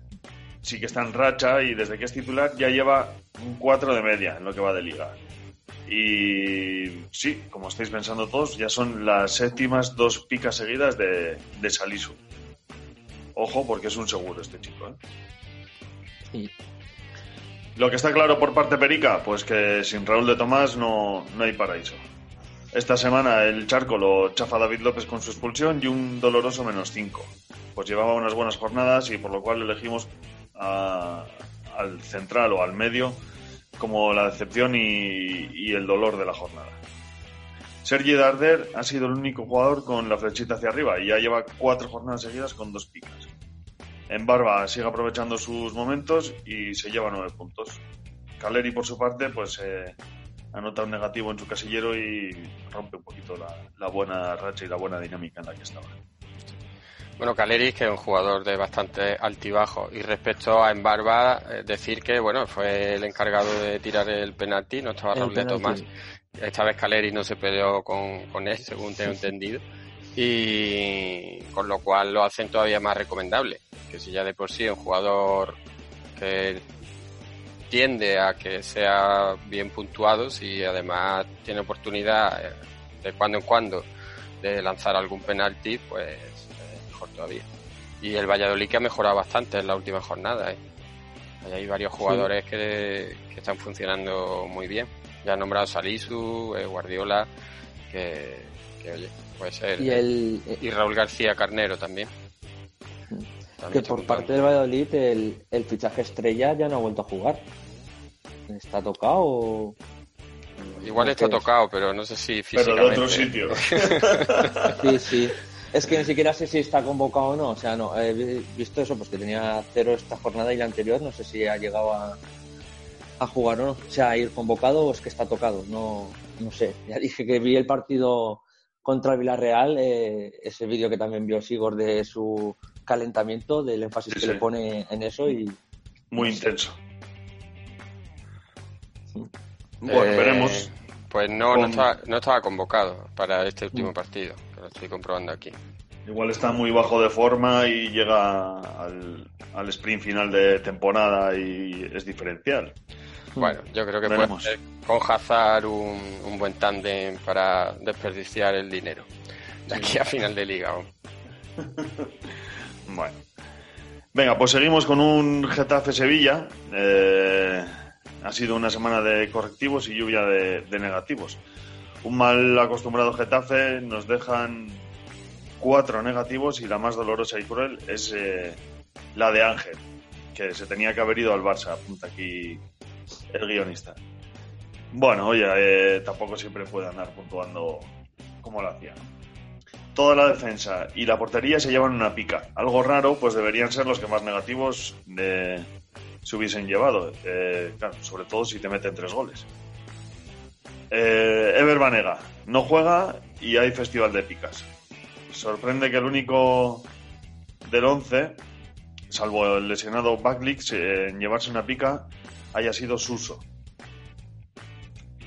sí que está en racha y desde que es titular ya lleva un 4 de media en lo que va de liga. Y sí, como estáis pensando todos, ya son las séptimas dos picas seguidas de, de Salisu. Ojo, porque es un seguro este chico. ¿eh? Sí. Lo que está claro por parte Perica, pues que sin Raúl de Tomás no, no hay paraíso. Esta semana el charco lo chafa David López con su expulsión y un doloroso menos 5. Pues llevaba unas buenas jornadas y por lo cual elegimos a- al central o al medio como la decepción y, y el dolor de la jornada. Sergi Darder ha sido el único jugador con la flechita hacia arriba y ya lleva cuatro jornadas seguidas con dos picas. En Barba sigue aprovechando sus momentos y se lleva nueve puntos. Caleri, por su parte, pues eh, anota un negativo en su casillero y rompe un poquito la, la buena racha y la buena dinámica en la que estaba. Bueno, Caleris, que es un jugador de bastante altibajo. Y respecto a Embarba, eh, decir que bueno fue el encargado de tirar el penalti, no estaba El Raúl de penalti. Tomás. Esta vez Caleri no se peleó con, con él, según tengo entendido. Y con lo cual lo hacen todavía más recomendable. Que si ya de por sí es un jugador que tiende a que sea bien puntuado, si además tiene oportunidad eh, de cuando en cuando de lanzar algún penalti, pues mejor todavía. Y el Valladolid que ha mejorado bastante en la última jornada. ¿eh? Ahí Hay varios jugadores que, que están funcionando muy bien. Ya han nombrado Salisu, eh, Guardiola, que, que, oye, puede ser. Y el eh, y Raúl García Carnero también. que También por parte del Valladolid el, el fichaje estrella ya no ha vuelto a jugar. ¿Está tocado o...? Igual ¿o está tocado, pero no sé si Pero de físicamente. otro sitio. Sí, sí. Es que ni siquiera sé si está convocado o no. O sea, no. He vi- visto eso, pues que tenía cero esta jornada y la anterior. No sé si ha llegado a, a jugar o no. O sea, a ir convocado o es que está tocado. No, no sé. Ya dije que vi el partido contra el Villarreal. eh, ese vídeo que también vio Sigor de su calentamiento, del énfasis Sí, que sí. le pone en eso. Y Muy intenso. Bueno, Eh, veremos. Pues no, Con- no, estaba, no estaba convocado para este Mm. último partido, que lo estoy comprobando aquí. Igual está muy bajo de forma y llega al, al sprint final de temporada y es diferencial. Bueno, yo creo que Veremos. puede ser con Hazard un, un buen tándem para desperdiciar el dinero. De aquí a final de liga. aún. Bueno. Venga, pues seguimos con un Getafe Sevilla. Eh, ha sido una semana de correctivos y lluvia de, de negativos. Un mal acostumbrado Getafe nos dejan cuatro negativos y la más dolorosa y cruel es eh, la de Ángel, que se tenía que haber ido al Barça, apunta aquí el guionista. Bueno, oye, eh, tampoco siempre puede andar puntuando como lo hacía. Toda la defensa y la portería se llevan una pica. Algo raro, pues deberían ser los que más negativos de- se hubiesen llevado. Eh, claro, sobre todo si te meten tres goles. Eh, Ever Banega no juega y hay festival de picas. Sorprende que el único del 11, salvo el lesionado Backlix, eh, en llevarse una pica haya sido Suso.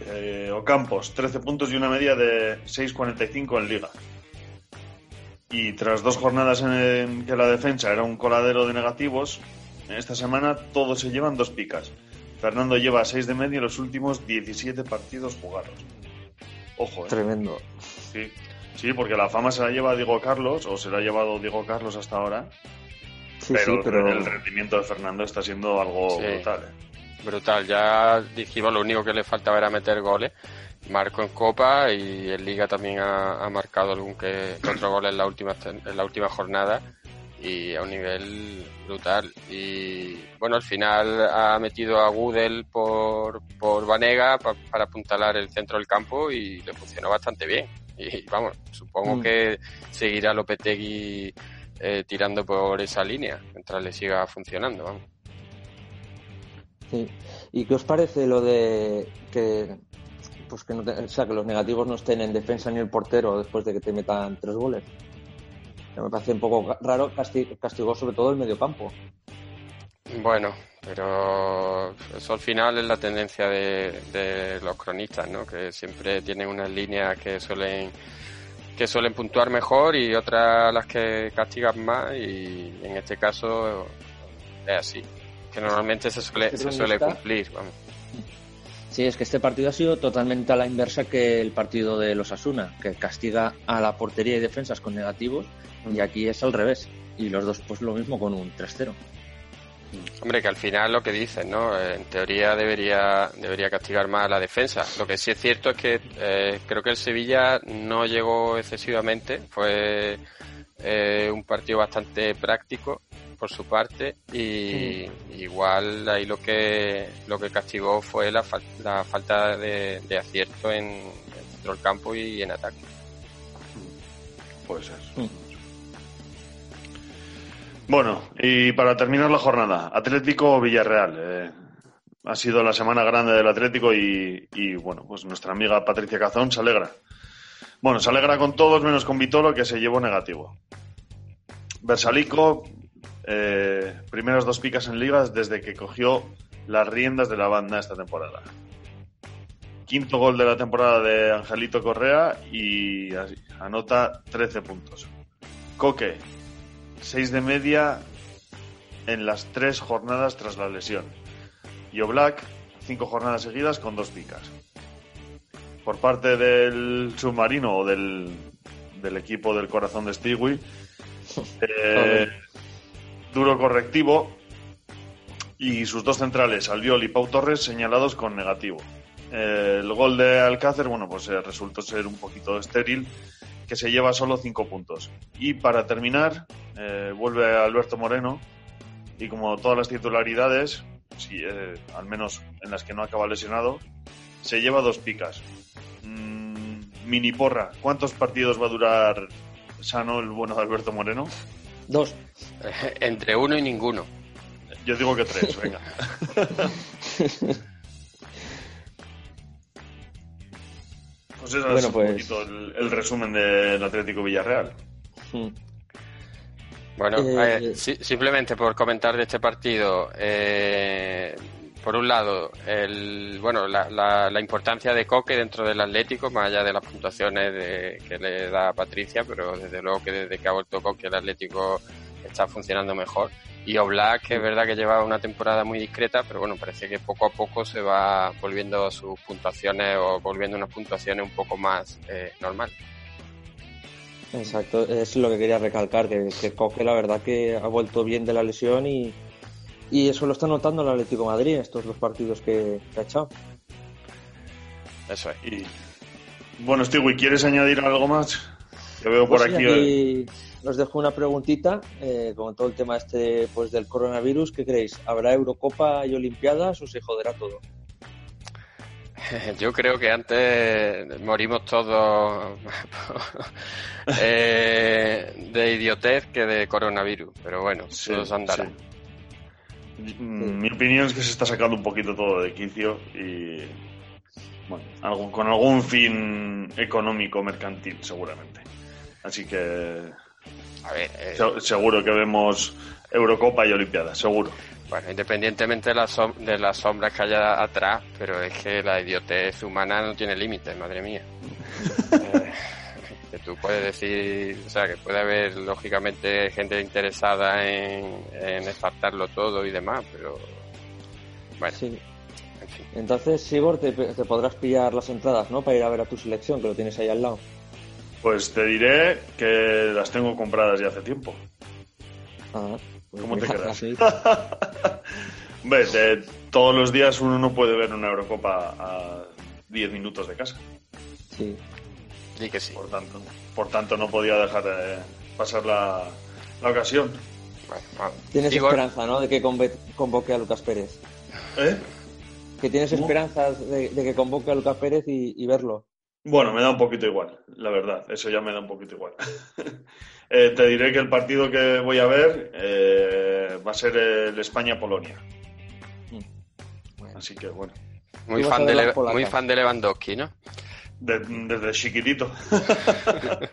Eh, Ocampos, 13 puntos y una media de 6.45 en liga. Y tras dos jornadas en que la defensa era un coladero de negativos, en esta semana todos se llevan dos picas. Fernando lleva 6 de media en los últimos 17 partidos jugados. Ojo, ¿eh? tremendo. Sí. sí, porque la fama se la lleva Diego Carlos, o se la ha llevado Diego Carlos hasta ahora, Sí, pero, sí, pero... el rendimiento de Fernando está siendo algo Sí. brutal. ¿eh? Brutal, ya dijimos lo único que le faltaba era meter goles. Marcó en Copa y en Liga también ha, ha marcado algún que que otro gol en la última en la última jornada y a un nivel brutal. Y bueno, al final ha metido a Gudel por, por Vanega pa- para apuntalar el centro del campo y le funcionó bastante bien. Y vamos, supongo Mm. que seguirá Lopetegui eh, tirando por esa línea mientras le siga funcionando. Vamos. Sí. ¿Y qué os parece lo de que pues que no te- o sea, que los negativos no estén en defensa ni el portero después de que te metan tres goles? Me parece un poco raro, casti- castigó sobre todo el mediocampo. Bueno, pero eso al final es la tendencia de, de los cronistas, ¿no? Que siempre tienen unas líneas que suelen que suelen puntuar mejor y otras las que castigan más y en este caso es así. Que normalmente se suele, se suele cumplir, vamos. Sí, es que este partido ha sido totalmente a la inversa que el partido de los Asuna, que castiga a la portería y defensas con negativos, y aquí es al revés. Y los dos, pues lo mismo con un 3-0. Hombre, que al final lo que dicen, ¿no? En teoría debería, debería castigar más a la defensa. Lo que sí es cierto es que eh, creo que el Sevilla no llegó excesivamente. Fue eh, un partido bastante práctico por su parte y igual ahí lo que lo que castigó fue la, fal- la falta de, de acierto en dentro del campo y en ataque. Puede ser. Mm. Bueno, y para terminar la jornada, Atlético Villarreal. eh, ha sido la semana grande del Atlético y, y, bueno, pues nuestra amiga Patricia Cazón se alegra. Bueno, se alegra con todos menos con Vitolo que se llevó negativo. Versalico, eh, primeras dos picas en ligas desde que cogió las riendas de la banda esta temporada. Quinto gol de la temporada de Angelito Correa y así, anota 13 puntos. Coque, 6 de media en las tres jornadas tras la lesión. Y Oblak, 5 jornadas seguidas con dos picas. Por parte del submarino o del, del equipo del corazón de Stewie, eh, duro correctivo y sus dos centrales, Albiol y Pau Torres, señalados con negativo. Eh, el gol de Alcácer, bueno, pues eh, resultó ser un poquito estéril, que se lleva solo cinco puntos. Y para terminar, eh, vuelve Alberto Moreno y como todas las titularidades, eh, al menos en las que no acaba lesionado, se lleva dos picas. Mm, mini porra, ¿cuántos partidos va a durar sano el bueno de Alberto Moreno? Dos. Entre uno y ninguno. Yo digo que tres, venga. Pues eso es Bueno, un pues- poquito el, el resumen del Atlético Villarreal. Mm. Bueno, Eh, eh, si- simplemente por comentar de este partido, eh, por un lado, el, bueno, la, la- importancia de Coque dentro del Atlético, más allá de las puntuaciones de- que le da Patricia, pero desde luego que desde que ha vuelto Coque el Atlético está funcionando mejor. Y Oblak, que es verdad que lleva una temporada muy discreta, pero bueno, parece que poco a poco se va volviendo sus puntuaciones o volviendo unas puntuaciones un poco más eh, normal. Exacto, es lo que quería recalcar, que, que Coque la verdad que ha vuelto bien de la lesión y, y eso lo está notando el Atlético de Madrid, estos dos partidos que, que ha echado. Eso es. Y bueno, Stewie, ¿quieres añadir algo más? Que veo por Pues sí, aquí. eh, os dejo una preguntita eh, con todo el tema este pues del coronavirus. ¿Qué creéis? ¿Habrá Eurocopa y Olimpiadas o se joderá todo? Yo creo que antes morimos todos eh, de idiotez que de coronavirus, pero bueno, sí, todo se andará. sí. Mm, Mi opinión es que se está sacando un poquito todo de quicio y bueno, algo- con algún fin económico mercantil seguramente. Así que A ver, eh, se- seguro que vemos Eurocopa y Olimpiadas, seguro. bueno, independientemente de las, som- de las sombras que haya atrás, pero es que la idiotez humana no tiene límites, madre mía. Eh, que tú puedes decir, o sea, que puede haber lógicamente gente interesada en, en espartarlo todo y demás, pero bueno, Sí. en fin. Entonces, Sibor, te, te podrás pillar las entradas, ¿no? Para ir a ver a tu selección, que lo tienes ahí al lado. Pues te diré que las tengo compradas ya hace tiempo. Ah, pues ¿Cómo te quedas? de- todos los días uno no puede ver una Eurocopa a 10 minutos de casa. Sí. Y que sí. Por tanto, por tanto no podía dejar eh, pasar la, la ocasión. Bueno. Tienes Igor, esperanza, ¿no? De que convoque a Lucas Pérez. ¿Eh? Que tienes ¿Cómo? esperanzas de, de que convoque a Lucas Pérez y, y verlo. Bueno, me da un poquito igual, la verdad. Eso ya me da un poquito igual. Eh, te diré que el partido que voy a ver eh, va a ser el España-Polonia. Bueno. Así que bueno, muy fan, de muy fan de Lewandowski, ¿no? De- desde chiquitito.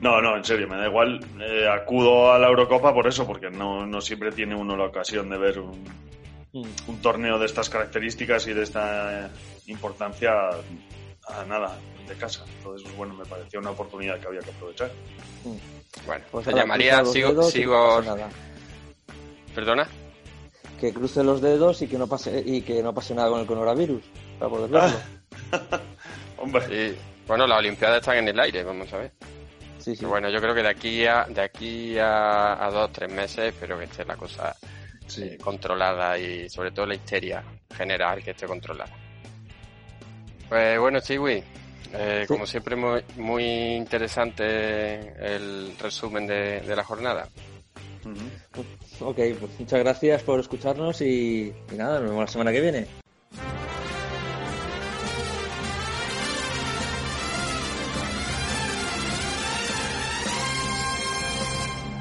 No, no, en serio, me da igual. Eh, acudo a la Eurocopa por eso, porque no, no siempre tiene uno la ocasión de ver un, Mm. un torneo de estas características y de esta importancia a nada de casa. Entonces, bueno, me pareció una oportunidad que había que aprovechar. Bueno, Pues ahora llamaría Sigo, dedos no nada. ¿Perdona? que cruce los dedos y que no pase y que no pase nada con el coronavirus para poder verlo. Hombre, Sí. Bueno, las Olimpiadas están en el aire, vamos a ver. Sí, sí. Bueno, yo creo que de aquí a de aquí a, a dos tres meses espero que esté la cosa eh, controlada y sobre todo la histeria general que esté controlada. Pues bueno, Chiwi, eh, Sí. como siempre muy, muy interesante el resumen de, de la jornada. Ok, pues muchas gracias por escucharnos y, y nada, nos vemos la semana que viene.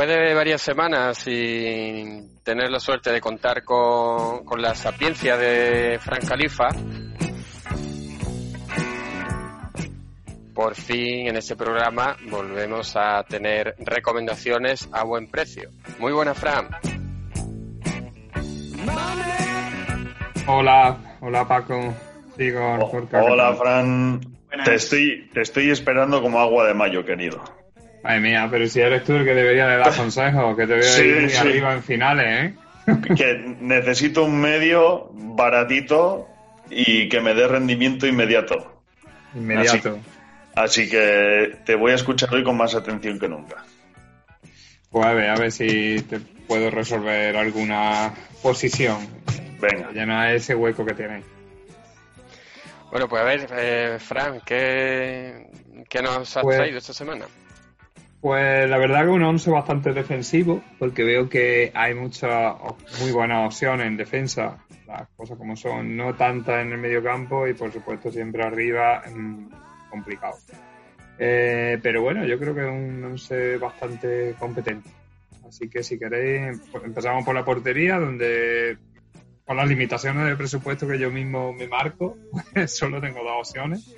Después de varias semanas sin tener la suerte de contar con, con la sapiencia de Frank Califa, por fin en este programa volvemos a tener recomendaciones a buen precio. Muy buena, Fran. Hola, hola Paco. Digo, Oh, hola. Fran. Buenas. Te estoy, te estoy esperando como agua de mayo, querido. Madre mía, pero si eres tú el que debería de dar consejos, que te veo Sí, ahí sí. arriba en finales, ¿eh? Que necesito un medio baratito y que me dé rendimiento inmediato. Inmediato. Así que te voy a escuchar hoy con más atención que nunca. Pues a ver, a ver si te puedo resolver alguna posición. Venga. Llenar ese hueco que tienes. Bueno, pues a ver, eh, Fran, ¿qué, qué nos has Pues- traído esta semana? Pues la verdad que un 11 bastante defensivo, porque veo que hay muchas muy buenas opciones en defensa, las cosas como son, no tantas en el medio campo y por supuesto siempre arriba, mm, complicado. Eh, pero bueno, yo creo que es un 11 bastante competente. Así que si queréis, pues empezamos por la portería, donde con las limitaciones de presupuesto que yo mismo me marco, solo tengo dos opciones.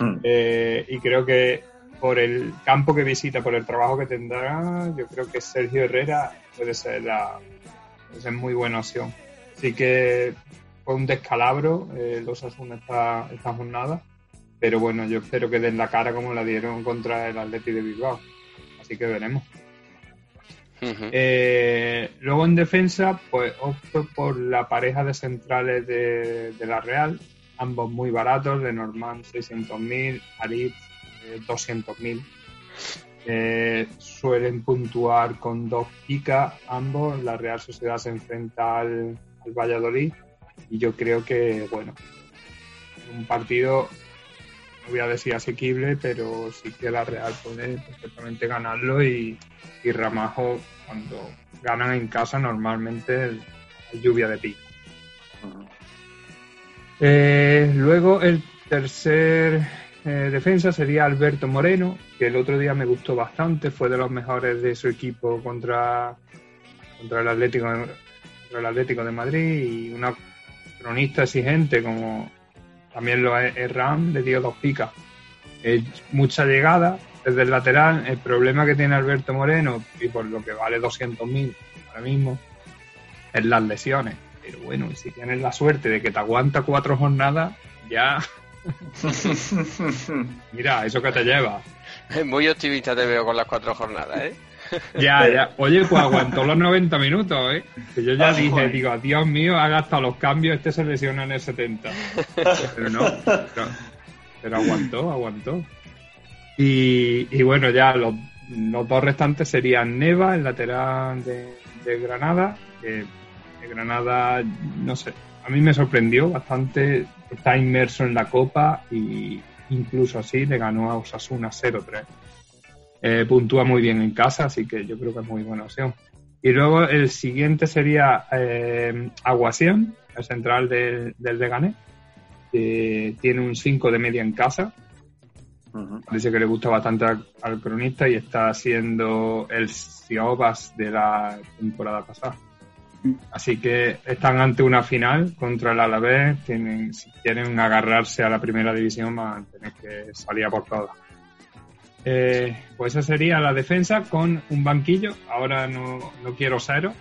Hmm. Eh, y creo que por el campo que visita, por el trabajo que tendrá, yo creo que Sergio Herrera puede ser la puede ser muy buena opción. Así que fue un descalabro eh, los Osasuna esta, esta jornada, pero bueno, yo espero que den la cara como la dieron contra el Atleti de Bilbao. Así que veremos. Eh, luego en defensa, pues opto por la pareja de centrales de, de la Real, ambos muy baratos, de Norman 600.000, Aritz eh, 200.000. Eh, suelen puntuar con dos picas ambos. La Real Sociedad se enfrenta al, al Valladolid y yo creo que, bueno, un partido, no voy a decir asequible, pero sí que la Real puede perfectamente ganarlo y, y Ramajo cuando ganan en casa normalmente hay lluvia de pico. Eh, luego el tercer eh, defensa sería Alberto Moreno, que el otro día me gustó bastante, fue de los mejores de su equipo contra, contra, el, Atlético contra el Atlético de Madrid y una cronista exigente como también lo es Ram, le dio dos picas. Eh, mucha llegada desde el lateral, el problema que tiene Alberto Moreno, y por lo que vale 200.000 ahora mismo, es las lesiones. Pero bueno, si tienes la suerte de que te aguanta cuatro jornadas, ya. Mira, eso que te lleva. Muy optimista te veo con las cuatro jornadas, ¿eh? Ya, ya. Oye, pues aguantó los 90 minutos, ¿eh? Que yo ya Ah, dije, joder. digo, Dios mío, ha gastado los cambios, este se lesiona en el 70. Pero no, pero, pero aguantó, aguantó. Y, y bueno, ya los, los dos restantes serían Neva, el lateral de, de Granada, que de Granada, no sé, a mí me sorprendió bastante, está inmerso en la Copa y incluso así le ganó a Osasuna 0-3 eh, puntúa muy bien en casa, así que yo creo que es muy buena opción. Y luego el siguiente sería eh, Aguasión, el central del, del Leganés, que tiene un 5 de media en casa. Parece que le gusta bastante al, al cronista y está siendo el Ciobas de la temporada pasada. Así que están ante una final contra el Alavés. Tienen, si quieren agarrarse a la primera división, van a tener que salir a por todas. Eh, pues esa sería la defensa con un banquillo. Ahora no, no quiero cero,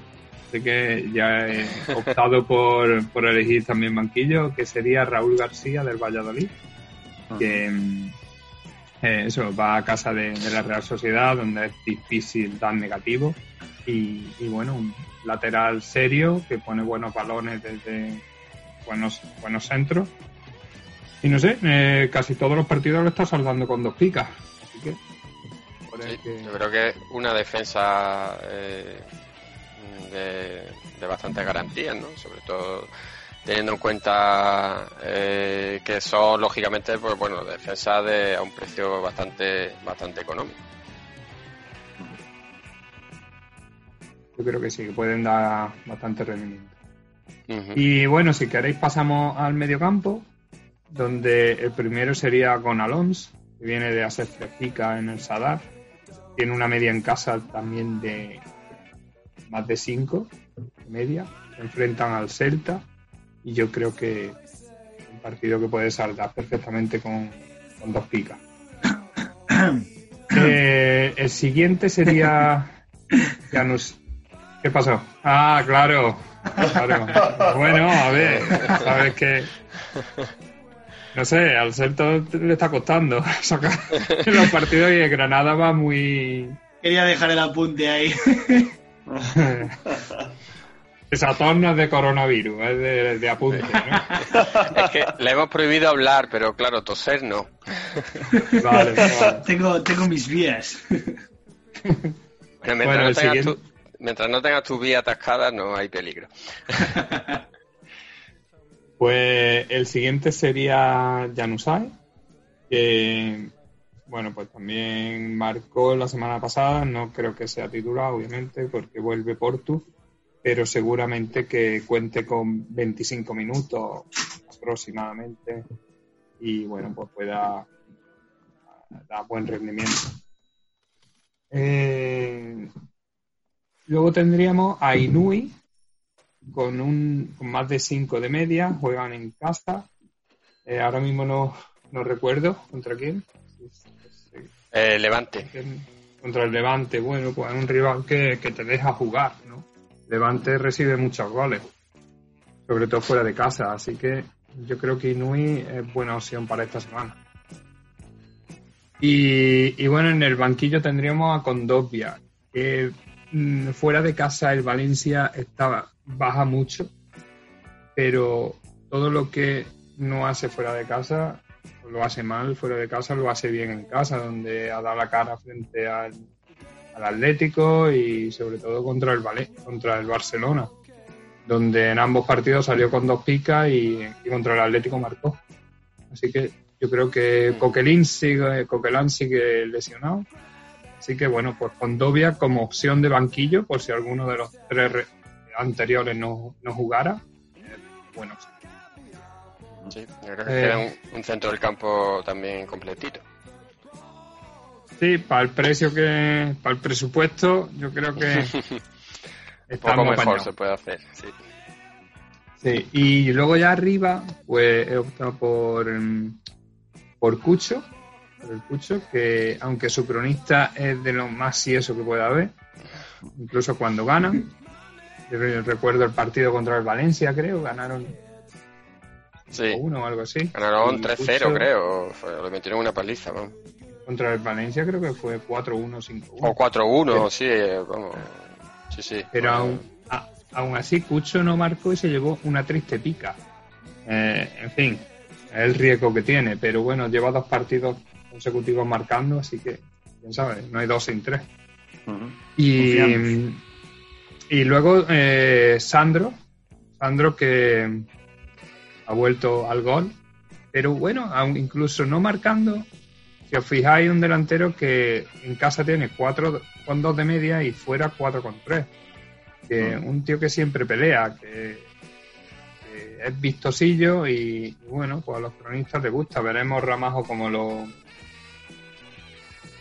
así que ya he optado por, por elegir también banquillo, que sería Raúl García del Valladolid, que mm, eh, eso va a casa de, de la Real Sociedad, donde es difícil dar negativo. Y, y bueno, un lateral serio que pone buenos balones desde buenos, buenos centros. Y no sé, eh, casi todos los partidos lo está saldando con dos picas. Así que, Yo creo que una defensa eh, de, de bastante garantías, ¿no? Sobre todo teniendo en cuenta eh, que son lógicamente, pues bueno, defensas de a un precio bastante bastante económico. yo creo que sí, que pueden dar bastante rendimiento. Y bueno, si queréis pasamos al mediocampo, donde el primero sería con Alonso, que viene de hacer fresquica en el Sadar. Tiene una media en casa también de más de 5, media. Se enfrentan al Celta y yo creo que es un partido que puede saldar perfectamente con, con dos picas. Eh, el siguiente sería Janus. ¿Qué pasó? Ah, claro. claro. Bueno, a ver, sabes que no sé, al Celta le está costando sacar los partidos y el Granada va muy Quería dejar el apunte ahí. esa torna es de coronavirus, es de, de apunte, ¿no? Es que le hemos prohibido hablar, pero claro, toser no. Vale, vale. tengo, tengo mis vías. Mientras, Bueno, no tengas siguiente- tu, mientras no tengas tu vía atascada, no hay peligro. Pues el siguiente sería Januzaj, que bueno, pues también marcó la semana pasada, no creo que sea titular, obviamente, porque vuelve Portu, pero seguramente que cuente con 25 minutos aproximadamente y bueno, pues pueda dar buen rendimiento. Eh, luego tendríamos a Inui, con, un, con más de 5 de media, juegan en casa. Eh, ahora mismo no, no recuerdo contra quién. Eh, Levante. Contra el Levante, bueno, pues es un rival que, que te deja jugar. Levante recibe muchos goles, sobre todo fuera de casa, así que yo creo que Inui es buena opción para esta semana. Y, bueno, en el banquillo tendríamos a Condovia, mm, fuera de casa el Valencia estaba, baja mucho, pero todo lo que no hace fuera de casa lo hace mal fuera de casa, lo hace bien en casa, donde ha dado la cara frente al, al Atlético y sobre todo contra el Vale- contra el Barcelona, donde en ambos partidos salió con dos picas y, y contra el Atlético marcó. Así que yo creo que Coquelin sigue, Coquelin sigue lesionado. Así que bueno, pues Condovia como opción de banquillo, por si alguno de los tres re- anteriores no, no jugara. eh, bueno, Sí, yo creo que Eh. queda un, un centro del campo también completito. Sí, para el precio que, para el presupuesto, yo creo que Un poco mejor apañados. se puede hacer, sí. Sí, y luego ya arriba, pues he optado por, mm, por Cucho, por el Cucho, que aunque su cronista es de lo más sieso que puede haber, incluso cuando ganan. Yo re- recuerdo el partido contra el Valencia, creo, ganaron Sí. 1 o algo así. Ganaron Y 3-0, Cucho- creo. Le metieron una paliza, vamos. Contra el Valencia creo que fue 4-1, 5-1. O 4-1, sí, eh, vamos. Sí, sí. Pero aún, a- aún así, Cucho no marcó y se llevó una triste pica. Eh, en fin, es el riesgo que tiene. Pero bueno, lleva dos partidos consecutivos marcando, así que, quién sabe, no hay dos sin tres. Y, Confiamos. y luego eh, Sandro, Sandro que ha vuelto al gol, pero bueno, aun incluso no marcando, si os fijáis, un delantero que en casa tiene 4 con 2 de media y fuera 4 con 3. Que un tío que siempre pelea, que, que es vistosillo y, y bueno, pues a los cronistas les gusta. Veremos Ramajo como lo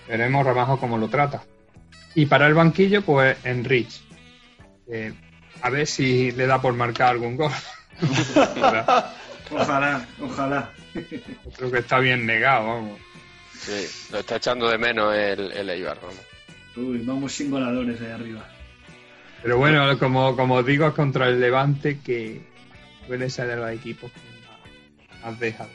veremos Ramajo cómo lo trata. Y para el banquillo, pues Enrich. Eh, a ver si le da por marcar algún gol. Ojalá, ojalá. Creo que está bien negado, vamos. Sí, lo está echando de menos el, el Eibar, vamos. Uy, vamos sin goladores ahí arriba. Pero bueno, como, como os digo, es contra el Levante que suele ser de los equipos que más, más deja.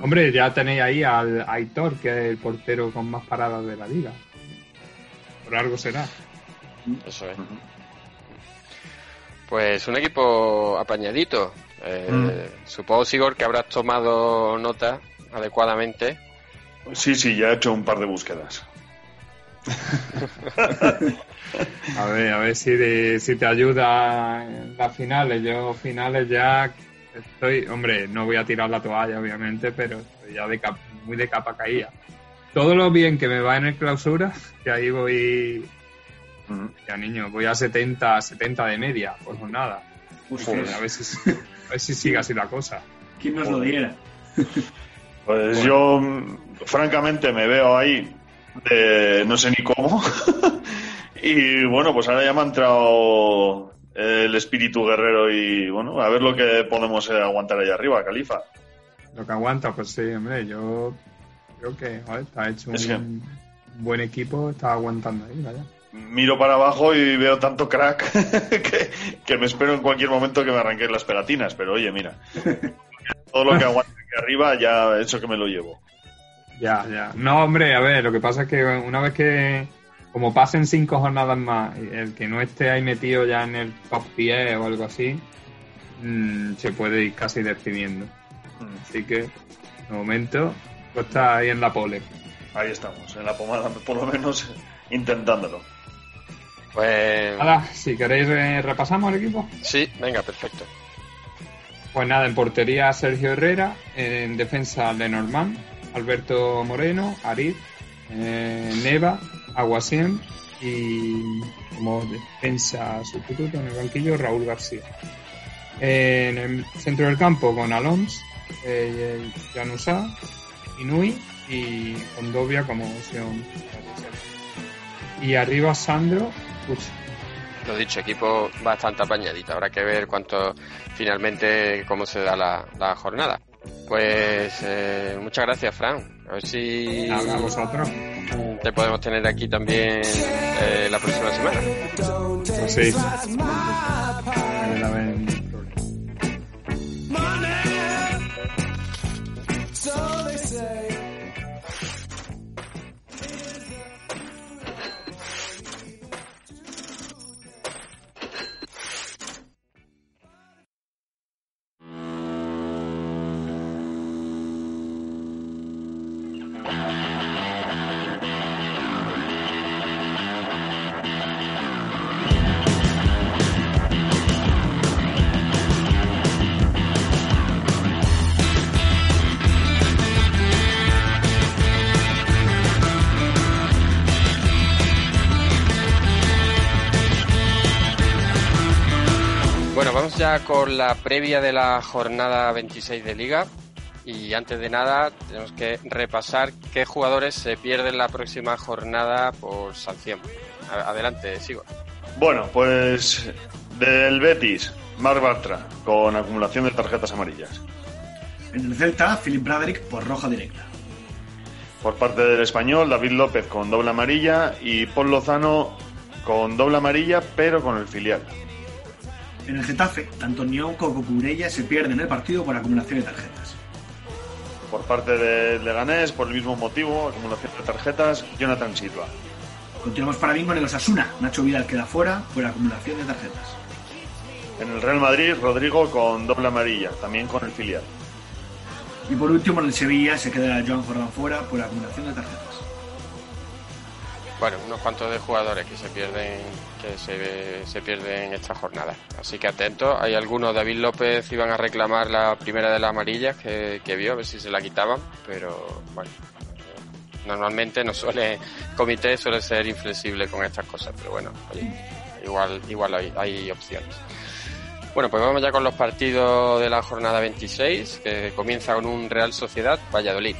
Hombre, ya tenéis ahí al Aitor, que es el portero con más paradas de la liga. Por algo será. Eso es. Pues un equipo apañadito. Eh. Supongo, Sigor, que habrás tomado nota adecuadamente. Sí, sí, ya he hecho un par de búsquedas. A ver, a ver si, de- si te ayuda en las finales. Yo finales ya estoy, hombre, no voy a tirar la toalla, obviamente, pero estoy ya de cap- muy de capa caída. Todo lo bien que me va en el clausura, que ahí voy, ya niño, voy a 70, 70 de media por jornada. Hostias. a ver si, a ver si sigue así la cosa. ¿Quién nos lo diera? Pues yo, francamente, me veo ahí, de no sé ni cómo. y bueno, pues ahora ya me ha entrado el espíritu guerrero y bueno, a ver lo que podemos eh, aguantar ahí arriba, Califa. Lo que aguanta, pues sí, hombre, yo creo que joder, está hecho un, Es que- un buen equipo, está aguantando ahí, vaya. Miro para abajo y veo tanto crack que, que me espero en cualquier momento que me arranquen las pegatinas. Pero oye, mira, todo lo que aguante aquí arriba, ya eso que me lo llevo. Ya, ya. No, hombre, a ver, lo que pasa es que una vez que, como pasen cinco jornadas más, el que no esté ahí metido ya en el top 10 o algo así, mm, se puede ir casi despidiendo. Así que, de momento, pues está ahí en la pole. Ahí estamos, en la pomada, por lo menos intentándolo. Pues Nada, si queréis eh, repasamos el equipo. sí, venga, perfecto. Pues nada, en portería Sergio Herrera, en defensa Lenormand, Alberto Moreno, Arid, eh, Neva, Aguasiem y como defensa sustituto en el banquillo Raúl García. En el centro del campo con Alons, eh, Janusá, Inui y Condovia como opción. Y arriba Sandro, Puch. Lo dicho, equipo bastante apañadito. Habrá que ver cuánto finalmente cómo se da la jornada. Pues eh, muchas gracias, Fran. A ver si a vosotros. te podemos tener aquí también eh, la próxima semana. Pues sí. A ver, a ver. Ya con la previa de la jornada 26 de Liga. Y antes de nada, tenemos que repasar qué jugadores se pierden la próxima jornada por sanción. Adelante, sigo. Bueno, pues del Betis, Marc Bartra, con acumulación de tarjetas amarillas. En el Celta, Philip Bradrick por roja directa. Por parte del español, David López con doble amarilla y Paul Lozano con doble amarilla, pero con el filial. En el Getafe, tanto Nion como Cucurella se pierden el partido por acumulación de tarjetas. Por parte de Leganés, por el mismo motivo, acumulación de tarjetas, Jonathan Silva. Continuamos para bingo en el Osasuna. Nacho Vidal queda fuera por acumulación de tarjetas. En el Real Madrid, Rodrigo con doble amarilla, también con el filial. Y por último, en el Sevilla se queda Joan Jordán fuera por acumulación de tarjetas. Bueno, unos cuantos de jugadores que se pierden que se, se pierden esta jornada. Así que atentos. Hay algunos, David López iban a reclamar la primera de las amarillas que, que vio, a ver si se la quitaban, pero bueno, normalmente no suele, comité suele ser inflexible con estas cosas, pero bueno, oye, igual, igual hay, hay opciones. Bueno, pues vamos ya con los partidos de la jornada 26, que comienza con un Real Sociedad Valladolid.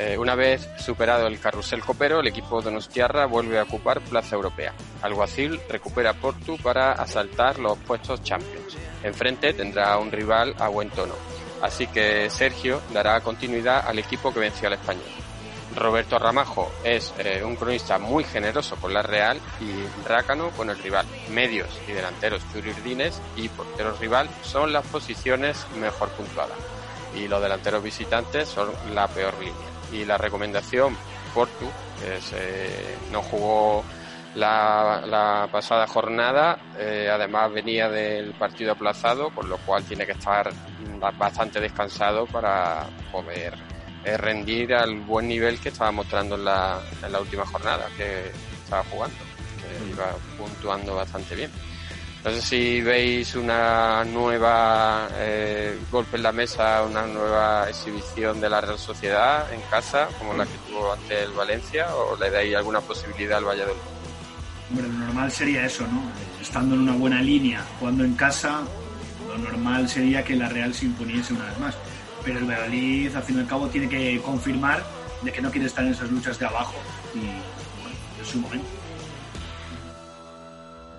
Eh, una vez superado el carrusel copero, el equipo donostiarra vuelve a ocupar plaza europea. Alguacil recupera Portu para asaltar los puestos Champions. Enfrente tendrá un rival a buen tono. Así que Sergio dará continuidad al equipo que venció al español. Roberto Ramajo es eh, un cronista muy generoso con la Real y rácano con el rival. Medios y delanteros Urdines y porteros rival son las posiciones mejor puntuadas. Y los delanteros visitantes son la peor línea. Y la recomendación Portu, que se, no jugó la, la pasada jornada, eh, además venía del partido aplazado, con lo cual tiene que estar bastante descansado para poder eh, rendir al buen nivel que estaba mostrando en la, en la última jornada que estaba jugando, que iba puntuando bastante bien. No sé si veis una nueva eh, golpe en la mesa, una nueva exhibición de la Real Sociedad en casa, como la que tuvo ante el Valencia, o le dais alguna posibilidad al Valladolid. Hombre, lo normal sería eso, ¿no? Estando en una buena línea, jugando en casa, lo normal sería que la Real se imponiese una vez más. Pero el Valladolid, al fin y al cabo, tiene que confirmar de que no quiere estar en esas luchas de abajo y, bueno, es su momento.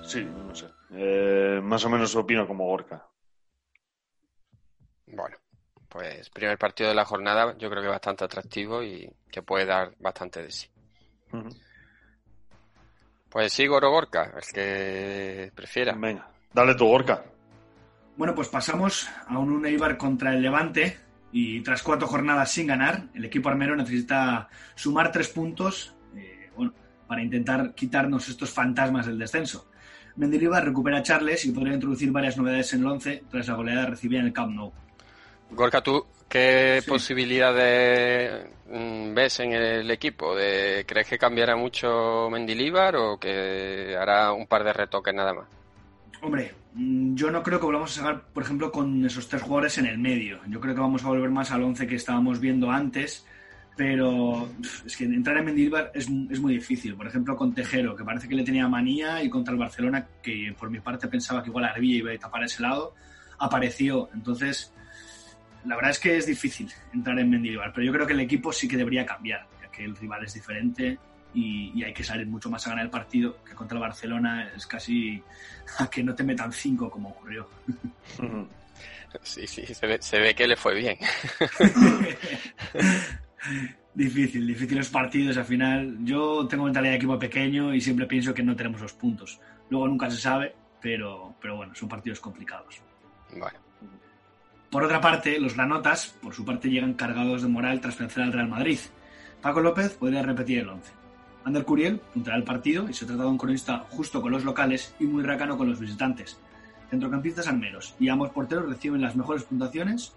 Sí, no sé. Eh, más o menos opino como Gorka. Bueno, pues primer partido de la jornada yo creo que bastante atractivo y que puede dar bastante de sí. Pues sí, Goro Gorka, el que prefiera. Venga, dale tu Gorka. Bueno, pues pasamos a un Uneibar contra el Levante y tras cuatro jornadas sin ganar, el equipo armero necesita sumar tres puntos eh, bueno, para intentar quitarnos estos fantasmas del descenso. Mendilibar recupera a Charles y podría introducir varias novedades en el 11 tras la goleada recibida en el Camp Nou. Gorka, ¿tú qué posibilidades mm, ves en el equipo? De, ¿Crees que cambiará mucho Mendilíbar o que hará un par de retoques nada más? Hombre, mm, yo no creo que volvamos a sacar, por ejemplo, con esos tres jugadores en el medio. Yo creo que vamos a volver más al 11 que estábamos viendo antes, pero es que entrar en Mendilibar es, es muy difícil. Por ejemplo, con Tejero, que parece que le tenía manía, y contra el Barcelona, que por mi parte pensaba que igual Arbilla iba a tapar ese lado, apareció. Entonces, la verdad es que es difícil entrar en Mendilibar, pero yo creo que el equipo sí que debería cambiar, ya que el rival es diferente y, y hay que salir mucho más a ganar el partido, que contra el Barcelona es casi a que no te metan cinco como ocurrió. Sí, sí, se ve, se ve que le fue bien. difícil, difícil los partidos al final. Yo tengo mentalidad de equipo pequeño y siempre pienso que no tenemos los puntos. Luego nunca se sabe, pero, pero bueno, son partidos complicados. Por otra parte, los granotas, por su parte, llegan cargados de moral tras vencer al Real Madrid. Paco López podría repetir el 11. Ander Curiel puntará el partido y se trata de un cronista justo con los locales y muy rácano con los visitantes. Centrocampistas armeros y ambos porteros reciben las mejores puntuaciones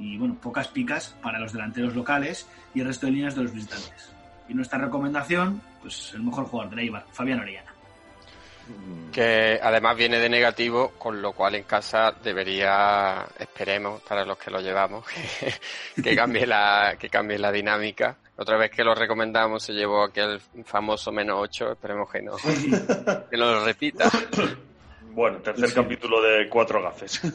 y bueno, pocas picas para los delanteros locales y el resto de líneas de los visitantes. Y nuestra recomendación, pues el mejor jugador de Eibar, Fabián Orellana. que además viene de negativo, con lo cual en casa debería, esperemos, para los que lo llevamos, que, que cambie la, que cambie la dinámica. Otra vez que lo recomendamos se llevó aquel famoso menos 8, esperemos que no, que no lo repita. Bueno, tercer capítulo de cuatro gafes.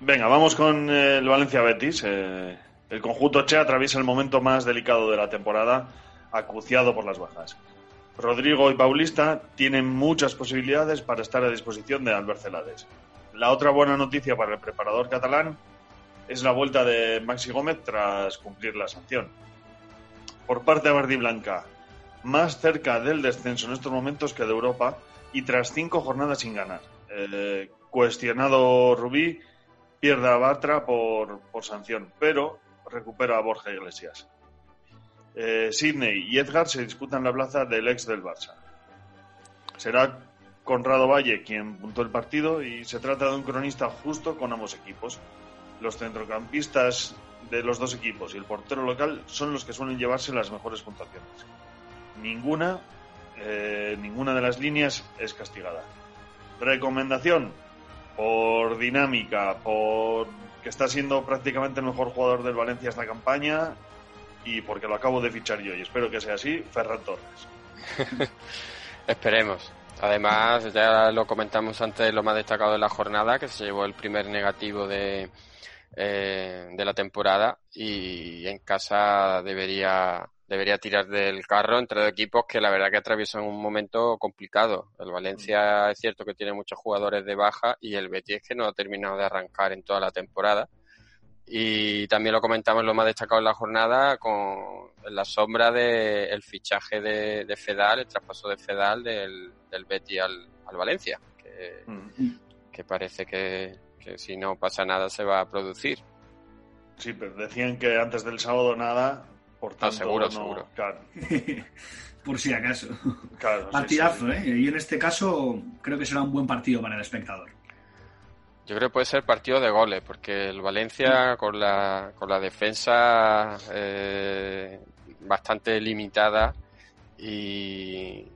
Venga, vamos con eh, el Valencia Betis. Eh, el conjunto Che atraviesa el momento más delicado de la temporada, acuciado por las bajas. Rodrigo y Paulista tienen muchas posibilidades para estar a disposición de Albert Celades. La otra buena noticia para el preparador catalán es la vuelta de Maxi Gómez tras cumplir la sanción. Por parte de Verdi Blanca, más cerca del descenso en estos momentos que de Europa y tras cinco jornadas sin ganar. Eh, cuestionado Rubí pierde a Bartra por, por sanción, pero recupera a Borja Iglesias. Eh, Sidney y Edgar se disputan la plaza del ex del Barça. Será Conrado Valle quien puntó el partido y se trata de un cronista justo con ambos equipos. Los centrocampistas de los dos equipos y el portero local son los que suelen llevarse las mejores puntuaciones. Ninguna, eh, ninguna de las líneas es castigada. Recomendación, por dinámica, por que está siendo prácticamente el mejor jugador del Valencia esta campaña y porque lo acabo de fichar yo y espero que sea así, Ferran Torres. Esperemos. Además, ya lo comentamos antes, lo más destacado de la jornada, que se llevó el primer negativo de, eh, de la temporada y en casa debería debería tirar del carro entre dos equipos que la verdad que atraviesan un momento complicado. El Valencia es cierto que tiene muchos jugadores de baja y el Betis es que no ha terminado de arrancar en toda la temporada. Y también lo comentamos lo más destacado en la jornada con la sombra del fichaje de, Fedal, el traspaso de Fedal del, del Betis al, Valencia, que, que parece que, que si no pasa nada se va a producir. Sí, pero decían que antes del sábado nada, por Ah, tanto, seguro, no- seguro. claro, Por si acaso. claro, sí, Partidazo, sí. ¿eh? Y en este caso creo que será un buen partido para el espectador. Yo creo que puede ser partido de goles, porque el Valencia con la, con la defensa eh, bastante limitada y,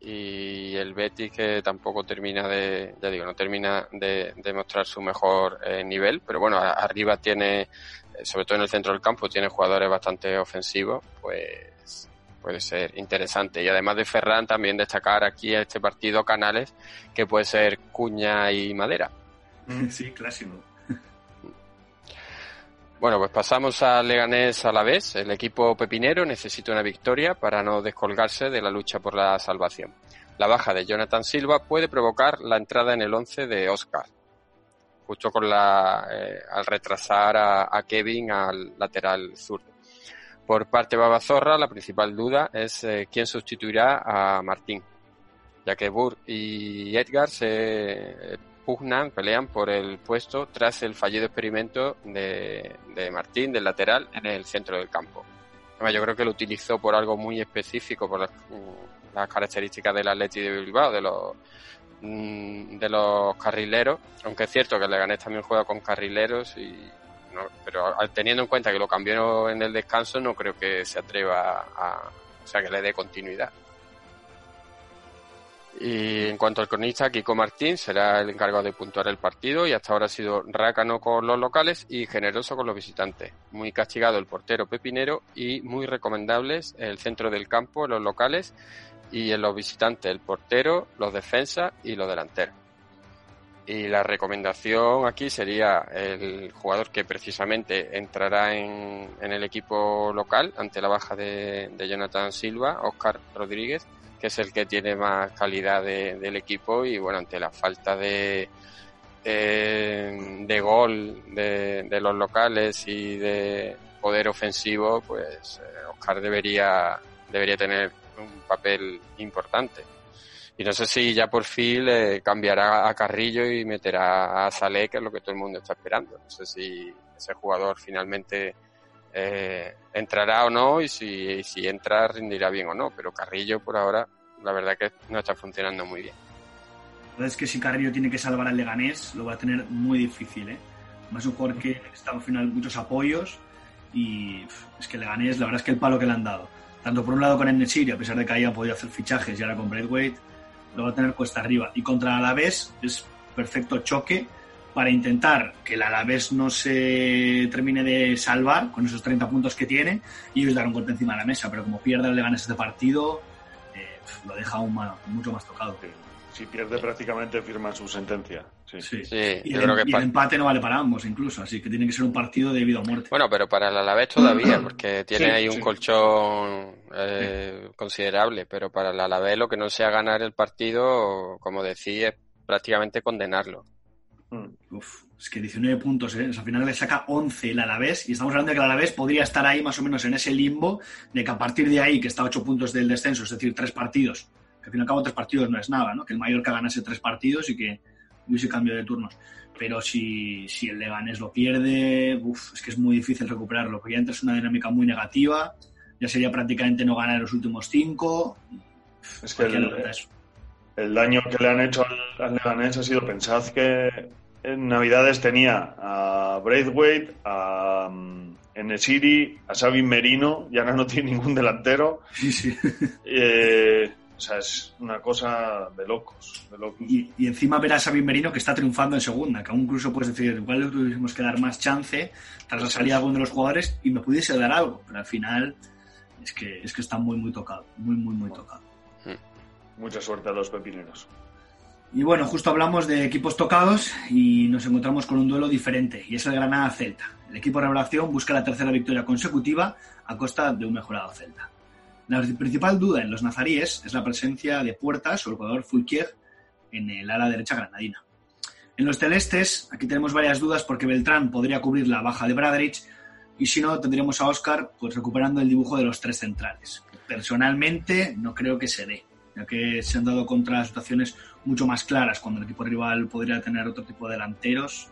y el Betis que tampoco termina de, ya digo, no termina de, de mostrar su mejor eh, nivel, pero bueno, a- arriba tiene, sobre todo en el centro del campo, tiene jugadores bastante ofensivos, pues puede ser interesante. Y además de Ferran, también destacar aquí a este partido Canales, que puede ser Cuña y Madera. Sí, clásico. Bueno, pues pasamos al Leganés a la vez. El equipo pepinero necesita una victoria para no descolgarse de la lucha por la salvación. La baja de Jonathan Silva puede provocar la entrada en el 11 de Oscar, justo con la eh, al retrasar a, a Kevin al lateral zurdo. Por parte de Babazorra, la principal duda es eh, quién sustituirá a Martín, ya que Burr y Edgar se pugnan, pelean por el puesto tras el fallido experimento de, de Martín, del lateral, en el centro del campo. Yo creo que lo utilizó por algo muy específico, por las, mm, las características del Atleti de Bilbao, de los mm, de los carrileros, aunque es cierto que el Leganés también juega con carrileros y no- pero al- teniendo en cuenta que lo cambió en el descanso no creo que se atreva a o sea que le dé continuidad. Y en cuanto al cronista, Kiko Martín será el encargado de puntuar el partido y hasta ahora ha sido rácano con los locales y generoso con los visitantes. Muy castigado el portero pepinero y muy recomendables el centro del campo, los locales y en los visitantes el portero, los defensas y los delanteros. Y la recomendación aquí sería el jugador que precisamente entrará en, en el equipo local ante la baja de, de Jonathan Silva, Oscar Rodríguez, que es el que tiene más calidad de- del equipo y bueno, ante la falta de, de, de gol de, de los locales y de poder ofensivo, pues eh, Oscar debería, debería tener un papel importante. Y no sé si ya por fin eh, cambiará a Carrillo y meterá a Salé, que es lo que todo el mundo está esperando. No sé si ese jugador finalmente eh, entrará o no y si, y si entra rendirá bien o no. Pero Carrillo por ahora, la verdad que no está funcionando muy bien. La verdad es que si Carrillo tiene que salvar al Leganés, lo va a tener muy difícil, ¿eh? Más un jugador que está al final muchos apoyos y es que Leganés, la verdad es que el palo que le han dado, tanto por un lado con Enesiri, a pesar de que hayan podido hacer fichajes y ahora con Braithwaite, lo va a tener cuesta arriba. Y contra el Alavés es perfecto choque para intentar que el Alavés no se termine de salvar con esos 30 puntos que tiene y ellos dar un golpe encima de la mesa. Pero como pierde el Leganés este partido, eh, lo deja aún mucho más tocado. Si pierde prácticamente firma su sentencia. Sí. Sí. Sí, Y, yo el, creo que y pa- el empate no vale para ambos, incluso. Así que tiene que ser un partido de vida o muerte. Bueno, pero para el Alavés todavía, porque tiene Sí, ahí un sí. colchón eh, considerable, pero para el Alavés lo que no sea ganar el partido, como decía, es prácticamente condenarlo. Uf, es que 19 puntos, ¿eh? O sea, al final le saca 11 el Alavés y estamos hablando de que el Alavés podría estar ahí más o menos en ese limbo de que a partir de ahí, que está a 8 puntos del descenso, es decir, tres partidos, que al fin y al cabo tres partidos no es nada, ¿no? Que el Mallorca ganase tres partidos y que hubiese cambio de turnos. pero si, si el Leganés lo pierde, uf, es que es muy difícil recuperarlo, porque ya entras en una dinámica muy negativa, ya sería prácticamente no ganar los últimos cinco. Es que el, el daño que le han hecho al, al Leganés ha sido, pensad que en Navidades tenía a Braithwaite, a um, Enesiri, a Sabin Merino, y ahora no tiene ningún delantero. Sí, sí. Eh, o sea, es una cosa de locos. De locos. Y, y encima ver a Sabin Merino que está triunfando en segunda, que aún incluso puedes decir, igual le tuviésemos que dar más chance tras la salida de alguno de los jugadores y me pudiese dar algo, pero al final es que, es que está muy, muy tocado, muy, muy, muy tocado. Mucha suerte a los pepineros. Y bueno, justo hablamos de equipos tocados y nos encontramos con un duelo diferente, y es el Granada-Celta. El equipo revelación busca la tercera victoria consecutiva a costa de un mejorado Celta. La principal duda en los nazaríes es la presencia de Puertas o el jugador Fulquier en el ala derecha granadina. En los celestes, aquí tenemos varias dudas porque Beltrán podría cubrir la baja de Braderich y si no, tendríamos a Oscar pues, recuperando el dibujo de los tres centrales. Personalmente, no creo que se dé, ya que se han dado contra situaciones mucho más claras cuando el equipo rival podría tener otro tipo de delanteros.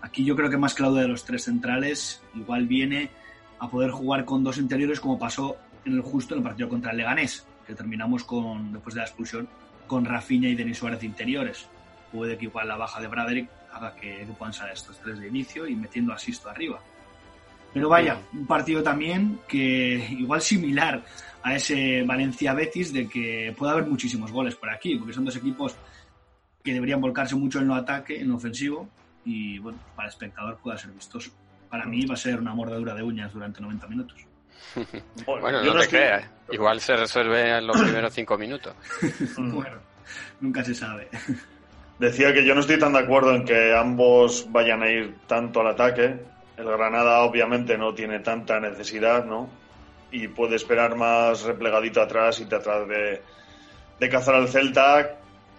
Aquí yo creo que más que la duda de los tres centrales, igual viene a poder jugar con dos interiores como pasó en el justo en el partido contra el Leganés, que terminamos con, después de la expulsión, con Rafinha y Denis Suárez interiores. Puede que igual la baja de Braderick haga que, puedan salir estos tres de inicio y metiendo a Sisto arriba. Pero vaya, un partido también que igual similar a ese Valencia-Betis de que puede haber muchísimos goles por aquí, porque son dos equipos que deberían volcarse mucho en lo ataque, en lo ofensivo, y bueno, para el espectador pueda ser vistoso. Para mí va a ser una mordedura de uñas durante 90 minutos. Bueno, yo no no te estoy- creas. Igual se resuelve en los primeros cinco minutos. bueno, nunca se sabe. Decía que yo no estoy tan de acuerdo en que ambos vayan a ir tanto al ataque. El Granada obviamente no tiene tanta necesidad, ¿no? Y puede esperar más replegadito atrás y tratar de, de cazar al Celta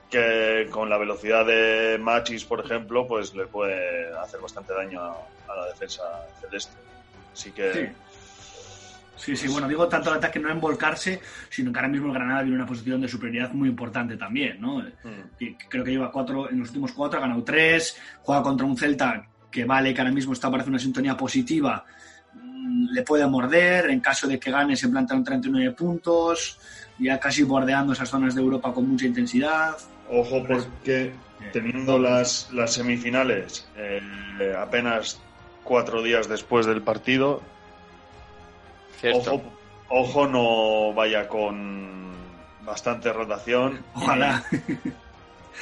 que con la velocidad de Machis, por ejemplo, pues le puede hacer bastante daño a, a la defensa celeste. Así que Sí. Sí, sí, bueno, digo tanto el ataque no en volcarse, sino que ahora mismo el Granada viene en una posición de superioridad muy importante también, ¿no? Y creo que lleva cuatro, en los últimos cuatro ha ganado tres, juega contra un Celta que vale, que ahora mismo está parece una sintonía positiva, mm, le puede morder, en caso de que gane se planta en 39 puntos, ya casi bordeando esas zonas de Europa con mucha intensidad. Ojo porque teniendo las, las semifinales eh, apenas cuatro días después del partido, Cierto. ojo, ojo no vaya con bastante rotación. Ojalá.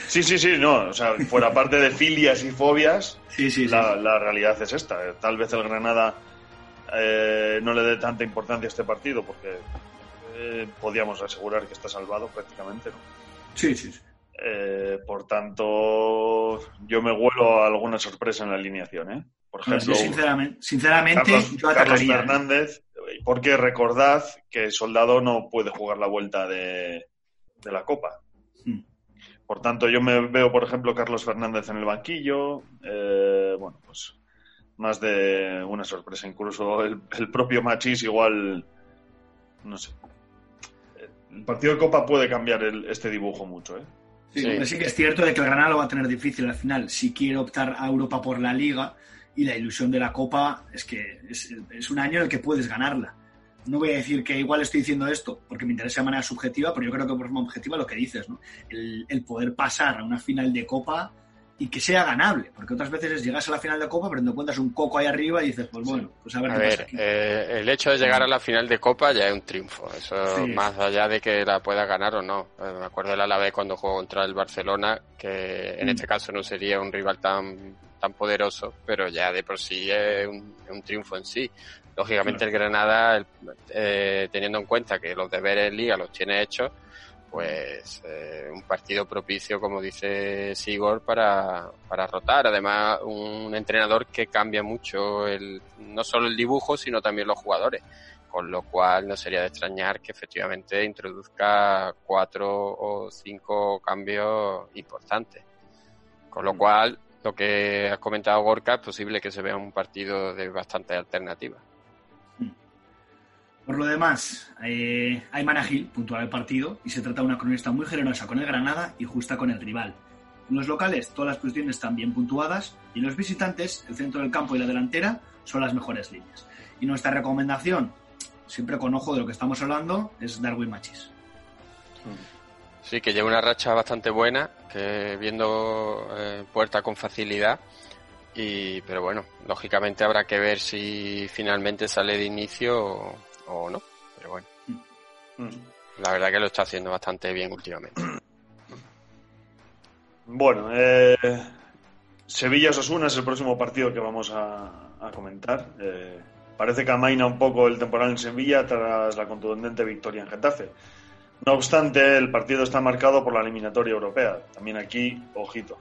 Sí, sí, sí, no, o sea, fuera parte de filias y fobias, Sí, sí, sí. la, realidad es esta. Tal vez el Granada eh, no le dé tanta importancia a este partido porque eh, podíamos asegurar que está salvado prácticamente, ¿no? Sí, sí, sí. Eh, por tanto, yo me huelo a alguna sorpresa en la alineación, ¿eh? Por ejemplo, yo sinceramente, sinceramente Carlos, yo Carlos atacaría. Porque recordad que Soldado no puede jugar la vuelta de, de la Copa. Hmm. Por tanto, yo me veo, por ejemplo, Carlos Fernández en el banquillo. eh, bueno, pues más de una sorpresa. Incluso el, el propio Machís igual, no sé. El partido de Copa puede cambiar el- este dibujo mucho, ¿eh? Sí, sí que es cierto de que el Granada lo va a tener difícil al final. Si quiere optar a Europa por la Liga y la ilusión de la Copa es que es, es un año en el que puedes ganarla. No voy a decir que igual estoy diciendo esto porque me interesa de manera subjetiva, pero yo creo que por forma objetiva lo que dices, ¿no? El, el poder pasar a una final de Copa y que sea ganable, porque otras veces es llegas a la final de Copa, pero te encuentras un coco ahí arriba y dices, pues bueno, pues a ver A qué pasa ver, aquí. eh, el hecho de llegar a la final de Copa ya es un triunfo. Eso Sí. más allá de que la pueda ganar o no. Eh, me acuerdo del Alavés cuando jugó contra el Barcelona, que en Mm. este caso no sería un rival tan tan poderoso, pero ya de por sí es un, triunfo en sí. Lógicamente el Granada, el- eh, teniendo en cuenta que los deberes en Liga los tiene hechos, pues eh, un partido propicio, como dice Sigor, para, para rotar. Además, un entrenador que cambia mucho el, no solo el dibujo, sino también los jugadores. Con lo cual no sería de extrañar que efectivamente introduzca cuatro o cinco cambios importantes. Con lo cual, lo que has comentado Gorka, es posible que se vea un partido de bastante alternativa. Por lo demás, eh, Ayman Agil puntual el partido y se trata de una cronista muy generosa con el Granada y justa con el rival. En los locales, todas las posiciones están bien puntuadas y en los visitantes, el centro del campo y la delantera son las mejores líneas. Y nuestra recomendación, siempre con ojo de lo que estamos hablando, es Darwin Machis. Sí, que lleva una racha bastante buena, que viendo eh, puerta con facilidad. Y, pero bueno, lógicamente habrá que ver si finalmente sale de inicio o, o no. Pero bueno, la verdad que lo está haciendo bastante bien últimamente. Bueno, eh, Sevilla-Osasuna es el próximo partido que vamos a, a comentar. Eh, parece que amaina un poco el temporal en Sevilla tras la contundente victoria en Getafe. No obstante, el partido está marcado por la eliminatoria europea. También aquí, ojito.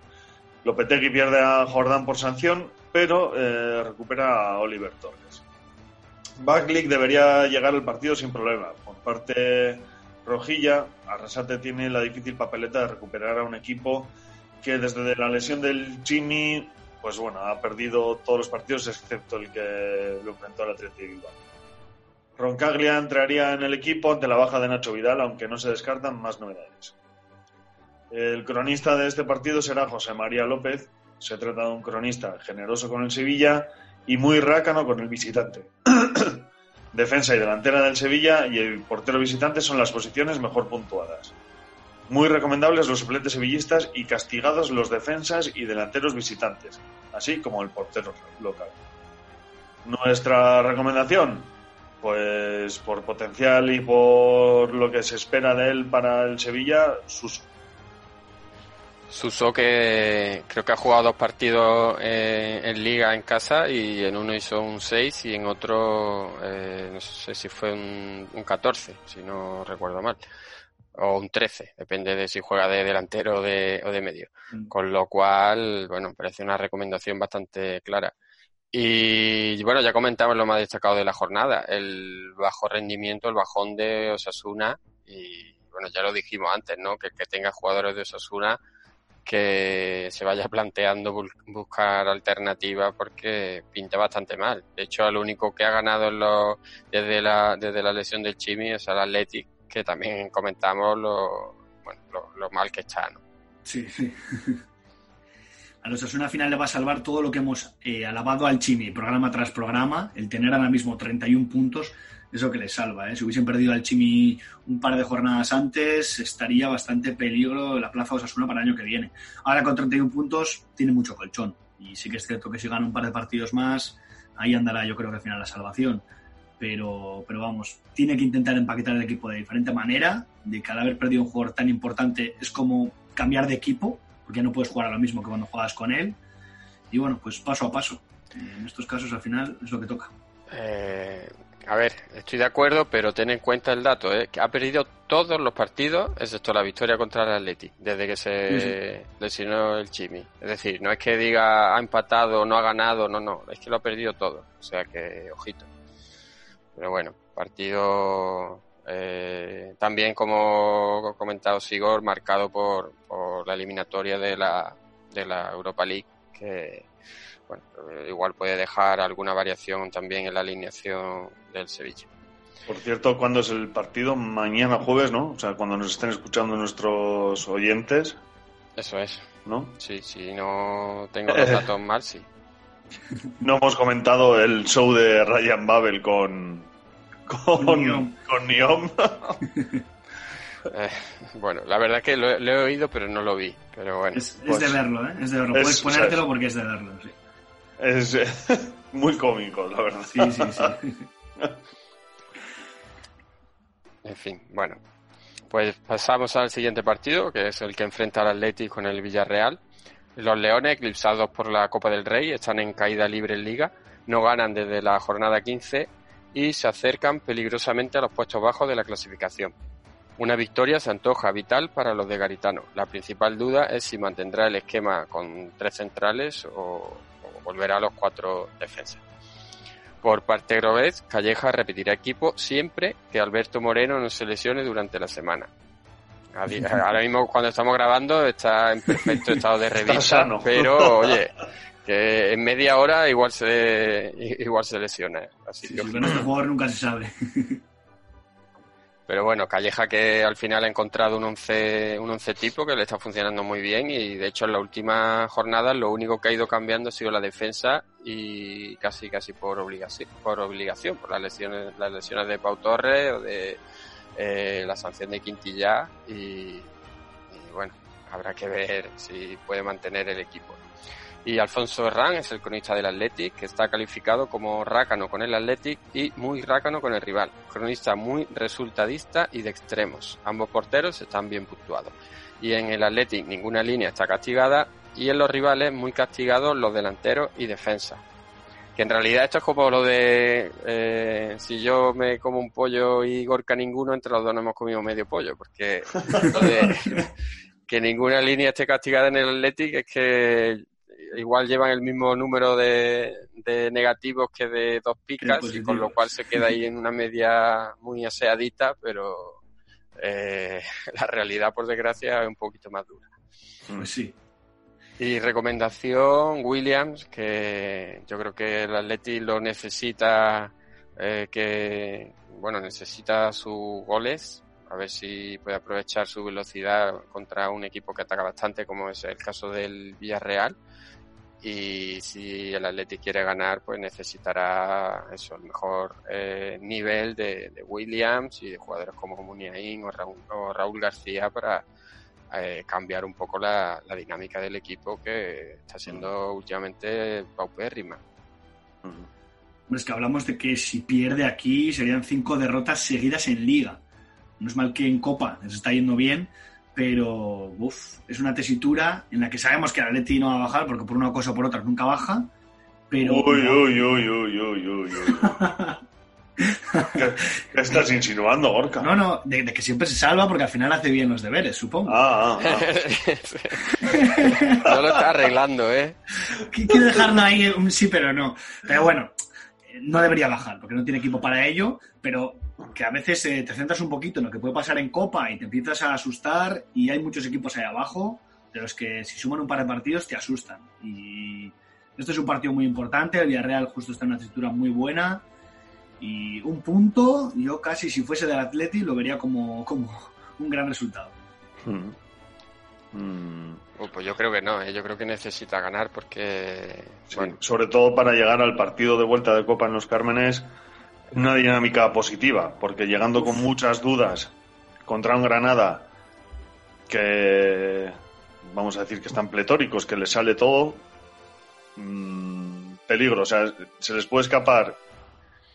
Lopetegui pierde a Jordán por sanción, pero eh, recupera a Oliver Torres. Baglick debería llegar al partido sin problema. Por parte rojilla, Arrasate tiene la difícil papeleta de recuperar a un equipo que desde la lesión del Jimmy, pues bueno, ha perdido todos los partidos excepto el que lo enfrentó al Atlético. Roncaglia entraría en el equipo ante la baja de Nacho Vidal, aunque no se descartan más novedades. El cronista de este partido será José María López. Se trata de un cronista generoso con el Sevilla y muy rácano con el visitante. Defensa y delantera del Sevilla y el portero visitante son las posiciones mejor puntuadas. Muy recomendables los suplentes sevillistas y castigados los defensas y delanteros visitantes, así como el portero local. Nuestra recomendación, pues por potencial y por lo que se espera de él para el Sevilla, sus Suso que creo que ha jugado dos partidos eh, en liga en casa y en uno hizo un 6 y en otro eh, no sé si fue un, un 14, si no recuerdo mal, o un 13, depende de si juega de delantero o de, o de medio. Mm. Con lo cual, bueno, parece una recomendación bastante clara. Y bueno, ya comentamos lo más destacado de la jornada, el bajo rendimiento, el bajón de Osasuna y bueno, ya lo dijimos antes, ¿no? Que que tenga jugadores de Osasuna que se vaya planteando buscar alternativas porque pinta bastante mal. De hecho, el único que ha ganado desde, la, desde la lesión del Chimi es el Athletic, que también comentamos lo, bueno, lo, lo mal que está, ¿no? Sí, sí. A los Osasuna final le va a salvar todo lo que hemos eh, alabado al Chimi, programa tras programa. El tener ahora mismo 31 puntos es lo que le salva. ¿eh? Si hubiesen perdido al Chimi un par de jornadas antes, estaría bastante peligro la plaza Osasuna para el año que viene. Ahora con 31 puntos tiene mucho colchón. Y sí que es cierto que si gana un par de partidos más, ahí andará yo creo que al final la salvación. Pero, pero vamos, tiene que intentar empaquetar el equipo de diferente manera, de que al haber perdido un jugador tan importante es como cambiar de equipo, porque ya no puedes jugar a lo mismo que cuando juegas con él. Y bueno, pues paso a paso. En estos casos al final es lo que toca. Eh, a ver, estoy de acuerdo, pero ten en cuenta el dato, ¿eh? que ha perdido todos los partidos, excepto la victoria contra el Atleti, desde que se Sí, lesionó el Chimi. Es decir, no es que diga ha empatado, no ha ganado, no, no, es que lo ha perdido todo. O sea que, ojito. Pero bueno, partido eh, también, como ha comentado Sigor, marcado por, por la eliminatoria de la, de la Europa League, que bueno, eh, igual puede dejar alguna variación también en la alineación del Sevilla. Por cierto, ¿cuándo es el partido? Mañana jueves, ¿no? O sea, cuando nos estén escuchando nuestros oyentes, Eso es. ¿no? Sí, si no tengo los datos mal, sí. No hemos comentado el show de Ryan Babel con. Con. Con Neom. Eh, bueno, la verdad que lo, lo he oído, pero no lo vi. Pero bueno, Es, es Pues- de verlo, ¿eh? Es de verlo. es- Puedes o sea, ponértelo porque es de verlo, sí. Es eh, muy cómico, la verdad. Sí, sí, sí. en fin, bueno. Pues pasamos al siguiente partido, que es el que enfrenta al Atlético con el Villarreal. Los Leones, eclipsados por la Copa del Rey, están en caída libre en Liga, no ganan desde la jornada 15 y se acercan peligrosamente a los puestos bajos de la clasificación. Una victoria se antoja vital para los de Garitano. La principal duda es si mantendrá el esquema con tres centrales o, o volverá a los cuatro defensas. Por parte de Grobez, Calleja repetirá equipo siempre que Alberto Moreno no se lesione durante la semana. Ahora mismo cuando estamos grabando está en perfecto estado de revista, pero oye, que en media hora igual se igual se lesiona. Así Sí, que con este jugador nunca se sabe. Pero bueno, Calleja que al final ha encontrado un once, un once tipo que le está funcionando muy bien y de hecho en la última jornada lo único que ha ido cambiando ha sido la defensa y casi casi por obligación, por obligación, por las lesiones, las lesiones de Pau Torres o de eh, la sanción de Quintilla y, y bueno, habrá que ver si puede mantener el equipo. Y Alfonso Herrán es el cronista del Athletic, que está calificado como rácano con el Athletic y muy rácano con el rival. Cronista muy resultadista y de extremos. Ambos porteros están bien puntuados. Y en el Athletic ninguna línea está castigada y en los rivales muy castigados los delanteros y defensa. Que en realidad esto es como lo de eh, si yo me como un pollo y Gorka ninguno, entre los dos no hemos comido medio pollo, porque lo de que ninguna línea esté castigada en el Athletic es que igual llevan el mismo número de, de negativos que de dos picas y con lo cual se queda ahí en una media muy aseadita, pero eh, la realidad, por desgracia, es un poquito más dura. Pues sí. Y recomendación, Williams, que yo creo que el Atleti lo necesita, eh, que, bueno, necesita sus goles, a ver si puede aprovechar su velocidad contra un equipo que ataca bastante, como es el caso del Villarreal y si el Atleti quiere ganar pues necesitará eso el mejor eh, nivel de, de, Williams y de jugadores como Muniain o Raúl, o Raúl García para eh, cambiar un poco la, dinámica del equipo que está siendo últimamente paupérrima. Es que hablamos de que si pierde aquí serían cinco derrotas seguidas en liga. No es mal que en Copa les está yendo bien, pero uf, es una tesitura en la que sabemos que el Atleti no va a bajar porque por una cosa o por otra nunca baja. Pero. Uy, uy, uy, uy, uy, uy, uy. ¿Qué, qué estás insinuando, Gorka? No, no, de, de, que siempre se salva porque al final hace bien los deberes, supongo. Ah, ah, ah. no lo está arreglando, ¿eh? Quiere dejarlo ahí un sí, pero no. Pero bueno, no debería bajar porque no tiene equipo para ello, pero que a veces eh, te centras un poquito en lo que puede pasar en Copa y te empiezas a asustar y hay muchos equipos ahí abajo de los que si suman un par de partidos te asustan. Y este es un partido muy importante, el Villarreal justo está en una estructura muy buena y un punto, yo casi si fuese del Atleti lo vería como, como un gran resultado. Hmm. Mm. Uh, pues yo creo que no, ¿eh? yo creo que necesita ganar porque... Sí, bueno. Sobre todo para llegar al partido de vuelta de Copa en los Cármenes una dinámica positiva, porque llegando con muchas dudas contra un Granada que vamos a decir que están pletóricos, que les sale todo, mmm, peligro, o sea, se les puede escapar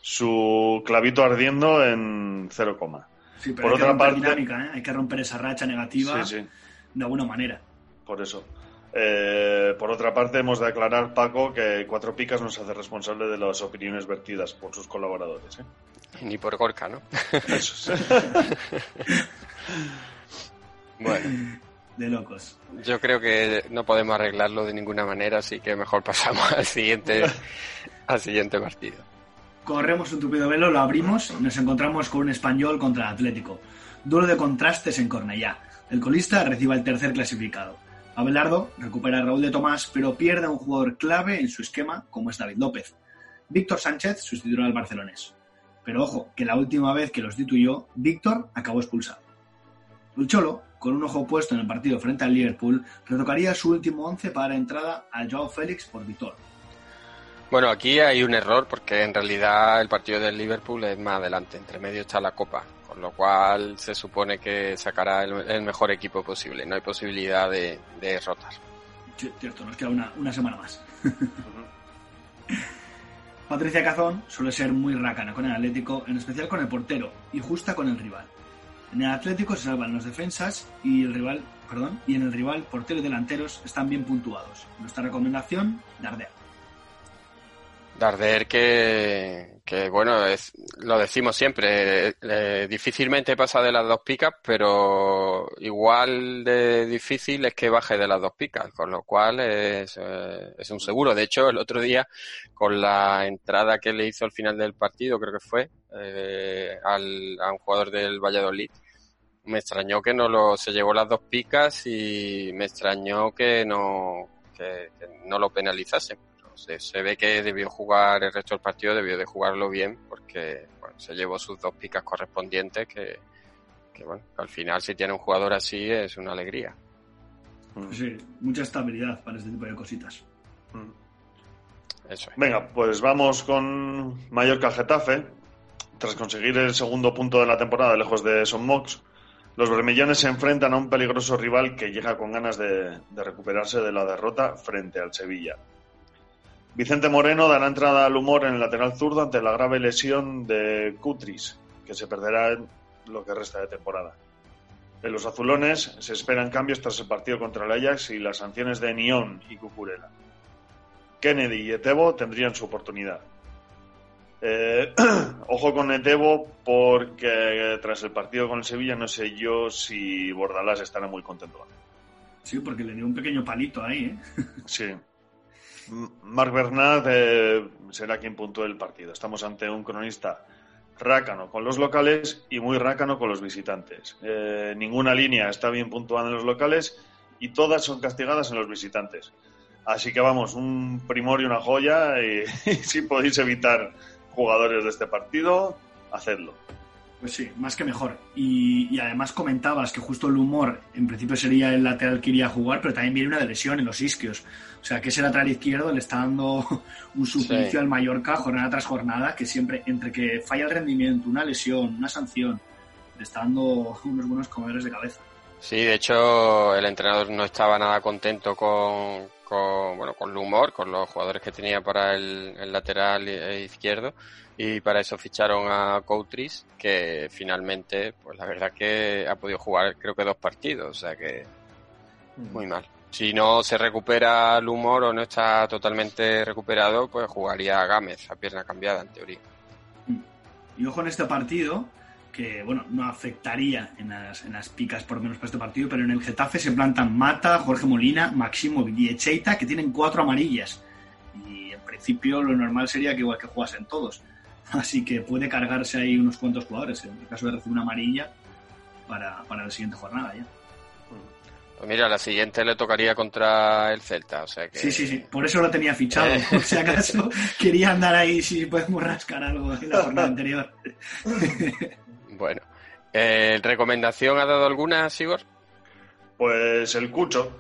su clavito ardiendo en cero coma. Sí, pero Por hay otra que parte, dinámica, ¿eh? hay que romper esa racha negativa sí, sí. de alguna manera. Por eso. Eh, por otra parte, hemos de aclarar, Paco, que Cuatro Picas nos hace responsable de las opiniones vertidas por sus colaboradores. ¿eh? Ni por Gorka, ¿no? Eso es. bueno. De locos. Yo creo que no podemos arreglarlo de ninguna manera, así que mejor pasamos al siguiente, al siguiente partido. Corremos un tupido velo, lo abrimos y nos encontramos con un español contra el Atlético. Duro de contrastes en Cornellá. El colista recibe el tercer clasificado. Abelardo recupera a Raúl de Tomás, pero pierde a un jugador clave en su esquema, como es David López. Víctor Sánchez sustituirá al barcelonés. Pero ojo, que la última vez que lo sustituyó, Víctor acabó expulsado. El Cholo, con un ojo puesto en el partido frente al Liverpool, retocaría su último once para entrada al Joao Félix por Víctor. Bueno, aquí hay un error porque en realidad el partido del Liverpool es más adelante, entre medio está la Copa, con lo cual se supone que sacará el, el mejor equipo posible, no hay posibilidad de, de rotar. Cierto, nos queda una, una semana más. Patricia Cazón suele ser muy rácana con el Atlético, en especial con el portero, y justa con el rival. En el Atlético se salvan los defensas y el rival, perdón, y en el rival portero y delanteros están bien puntuados. Nuestra recomendación, Darder. Darder que, que bueno, es, lo decimos siempre, eh, difícilmente pasa de las dos picas, pero igual de difícil es que baje de las dos picas, con lo cual es, eh, es un seguro. De hecho, el otro día, con la entrada que le hizo al final del partido, creo que fue, eh, al, a un jugador del Valladolid, me extrañó que no lo, se llevó las dos picas y me extrañó que no, que, no lo penalizasen se, se, ve que debió jugar el resto del partido, debió de jugarlo bien, porque bueno, se llevó sus dos picas correspondientes que, que bueno, al final si tiene un jugador así es una alegría. Pues sí, mucha estabilidad para este tipo de cositas. Eso es. Venga, pues vamos con Mallorca Getafe. Tras conseguir el segundo punto de la temporada lejos de Son Mox, los bermellones se enfrentan a un peligroso rival que llega con ganas de, de recuperarse de la derrota frente al Sevilla. Vicente Moreno dará entrada al humor en el lateral zurdo ante la grave lesión de Cutris, que se perderá en lo que resta de temporada. En los azulones se esperan cambios tras el partido contra el Ajax y las sanciones de Nión y Cucurella. Kennedy y Etebo tendrían su oportunidad. Eh, ojo con Etebo porque tras el partido con el Sevilla no sé yo si Bordalás estará muy contento. Sí, porque le dio un pequeño palito ahí, ¿eh? Sí. Marc Bernat eh, será quien puntúe el partido. Estamos ante un cronista rácano con los locales y muy rácano con los visitantes. Eh, ninguna línea está bien puntuada en los locales y todas son castigadas en los visitantes. Así que vamos, un primor y una joya y, y si podéis evitar jugadores de este partido, hacedlo. Pues sí, más que mejor. Y, y además comentabas que justo el humor en principio sería el lateral que iría a jugar, pero también viene una de lesión en los isquios. O sea que ese lateral izquierdo le está dando un suplicio Sí. al Mallorca jornada tras jornada, que siempre, entre que falla el rendimiento, una lesión, una sanción, le está dando unos buenos comedores de cabeza. Sí, de hecho el entrenador no estaba nada contento con, con, bueno, con el humor, con los jugadores que tenía para el, el lateral i- izquierdo y para eso ficharon a Coutris que finalmente, pues la verdad que ha podido jugar creo que dos partidos, o sea que muy mal. Si no se recupera el humor o no está totalmente recuperado, pues jugaría a Gámez a pierna cambiada en teoría. Y ojo en este partido, que bueno, no afectaría en las, en las picas por lo menos para este partido, pero en el Getafe se plantan Mata, Jorge Molina, Maximo y Echeita, que tienen cuatro amarillas. Y en principio lo normal sería que igual que jugasen todos. Así que puede cargarse ahí unos cuantos jugadores, en el caso de recibir una amarilla, para, para la siguiente jornada ya. Pues mira, la siguiente le tocaría contra el Celta, o sea que... Sí, sí, sí, por eso lo tenía fichado, por si acaso quería andar ahí si podemos rascar algo en la jornada anterior. Bueno, eh, ¿recomendación ha dado alguna, Sigor? Pues el Cucho,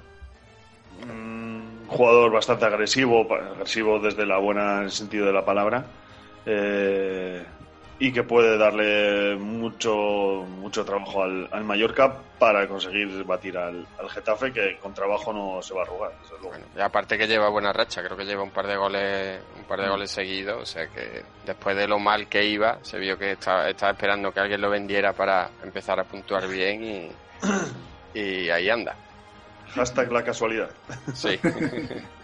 un jugador bastante agresivo, agresivo desde la buena en el sentido de la palabra, eh, y que puede darle mucho mucho trabajo al, al Mallorca para conseguir batir al, al Getafe, que con trabajo no se va a arrugar. luego. Y aparte que lleva buena racha, creo que lleva un par de goles, un par de Mm. goles seguidos, o sea que después de lo mal que iba, se vio que estaba, estaba esperando que alguien lo vendiera para empezar a puntuar bien y, y ahí anda. Hashtag la casualidad. Sí.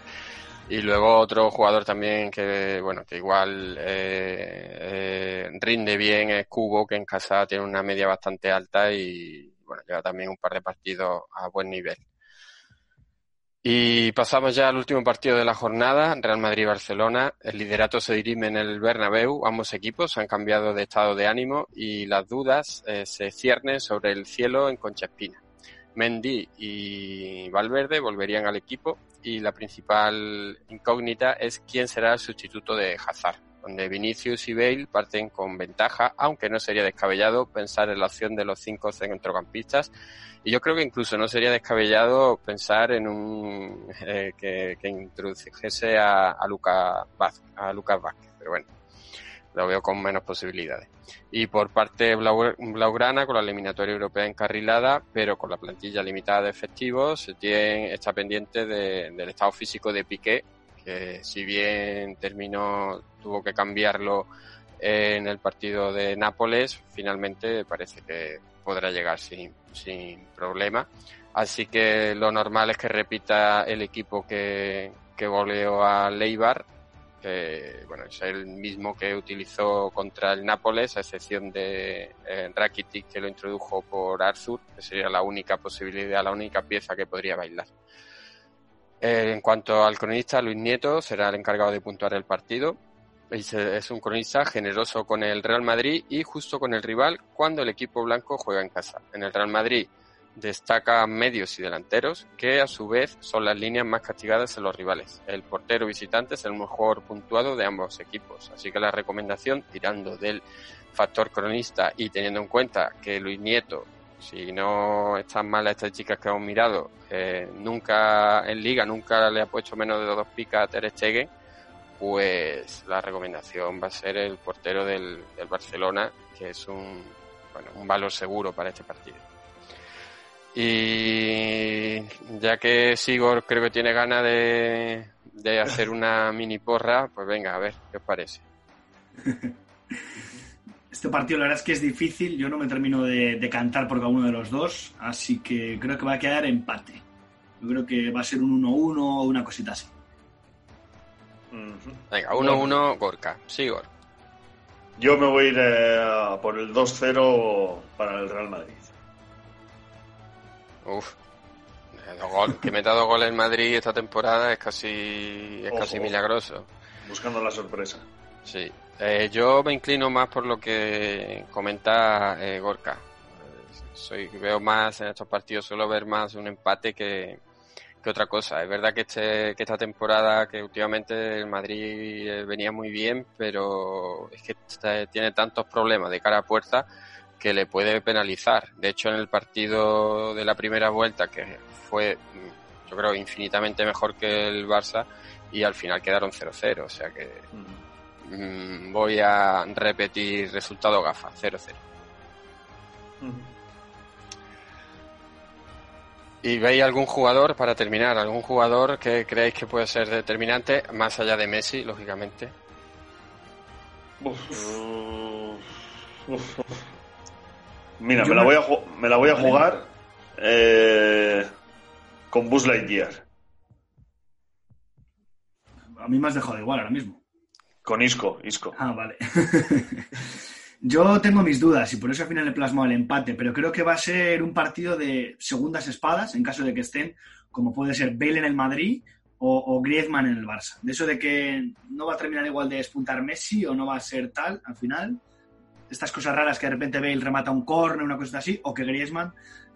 y luego otro jugador también que, bueno, que igual eh, eh, rinde bien es Cubo, que en casa tiene una media bastante alta y, bueno, lleva también un par de partidos a buen nivel. Y pasamos ya al último partido de la jornada, Real Madrid-Barcelona. El liderato se dirime en el Bernabéu. Ambos equipos han cambiado de estado de ánimo y las dudas eh, se ciernen sobre el cielo en Concha Espina. Mendy y Valverde volverían al equipo y la principal incógnita es quién será el sustituto de Hazard, donde Vinicius y Bale parten con ventaja, aunque no sería descabellado pensar en la opción de los cinco centrocampistas y yo creo que incluso no sería descabellado pensar en un eh, que, que introdujese a, Luca a Lucas Vázquez, pero bueno, lo veo con menos posibilidades. Y por parte Blau, Blaugrana, con la eliminatoria europea encarrilada, pero con la plantilla limitada de efectivos, se tiene, está pendiente de, del estado físico de Piqué, que si bien terminó, tuvo que cambiarlo en el partido de Nápoles, finalmente parece que podrá llegar sin, sin problema. Así que lo normal es que repita el equipo que, que goleó a Leibar, que bueno, es el mismo que utilizó contra el Nápoles, a excepción de eh, Rakitic que lo introdujo por Arthur, que sería la única posibilidad, la única pieza que podría bailar. Eh, en cuanto al cronista, Luis Nieto será el encargado de puntuar el partido. Es un cronista generoso con el Real Madrid y justo con el rival cuando el equipo blanco juega en casa. En el Real Madrid destaca medios y delanteros, que a su vez son las líneas más castigadas en los rivales. El portero visitante es el mejor puntuado de ambos equipos, así que la recomendación, tirando del factor cronista y teniendo en cuenta que Luis Nieto si no están mal estas chicas que hemos mirado, eh, nunca en liga, nunca le ha puesto menos de dos picas a Ter Stegen, pues la recomendación va a ser el portero del, del Barcelona, que es un, bueno, un valor seguro para este partido. Y ya que Sigor creo que tiene ganas de, de hacer una mini porra, pues venga, a ver, ¿qué os parece? Este partido la verdad es que es difícil, yo no me termino de, de cantar por cada uno de los dos, así que creo que va a quedar empate. Yo creo que va a ser un 1-1 o una cosita así. Venga, 1-1 Gorka, Sigor. Yo me voy a ir eh, por el 2-0 para el Real Madrid. Uf. Gol- que meta dos goles en Madrid esta temporada es casi es Ojo, casi milagroso. Buscando la sorpresa. Sí. Eh, yo me inclino más por lo que comenta eh, Gorka. Soy, veo más en estos partidos, suelo ver más un empate que, que otra cosa. Es verdad que, este, que esta temporada, que últimamente el Madrid eh, venía muy bien, pero es que tiene tantos problemas de cara a puerta que le puede penalizar. De hecho, en el partido de la primera vuelta, que fue, yo creo, infinitamente mejor que el Barça, y al final quedaron 0-0. O sea que mm, voy a repetir resultado gafa, 0-0. ¿Y veis algún jugador, para terminar, algún jugador que creéis que puede ser determinante, más allá de Messi, lógicamente? Mira, me la, voy a, me la voy a Vale. jugar eh, con Buzz Lightyear, A mí me has dejado igual ahora mismo. con Isco, Isco. Ah, vale. Yo tengo mis dudas y por eso al final he plasmado el empate, pero creo que va a ser un partido de segundas espadas en caso de que estén, como puede ser Bale en el Madrid o, o Griezmann en el Barça. De eso de que no va a terminar igual de despuntar Messi o no va a ser tal al final. Estas cosas raras que de repente Bale remata un córner, una cosa así, o que Griezmann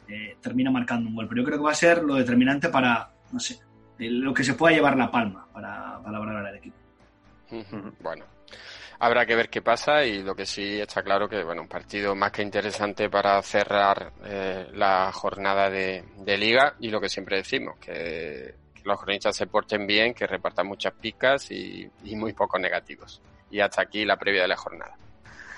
eh, termina marcando un gol. Pero yo creo que va a ser lo determinante para, no sé, lo que se pueda llevar la palma para, para el equipo. Bueno, habrá que ver qué pasa y lo que sí está claro que, bueno, un partido más que interesante para cerrar eh, la jornada de, liga y lo que siempre decimos, que, que los cronistas se porten bien, que repartan muchas picas y, y muy pocos negativos. Y hasta aquí la previa de la jornada.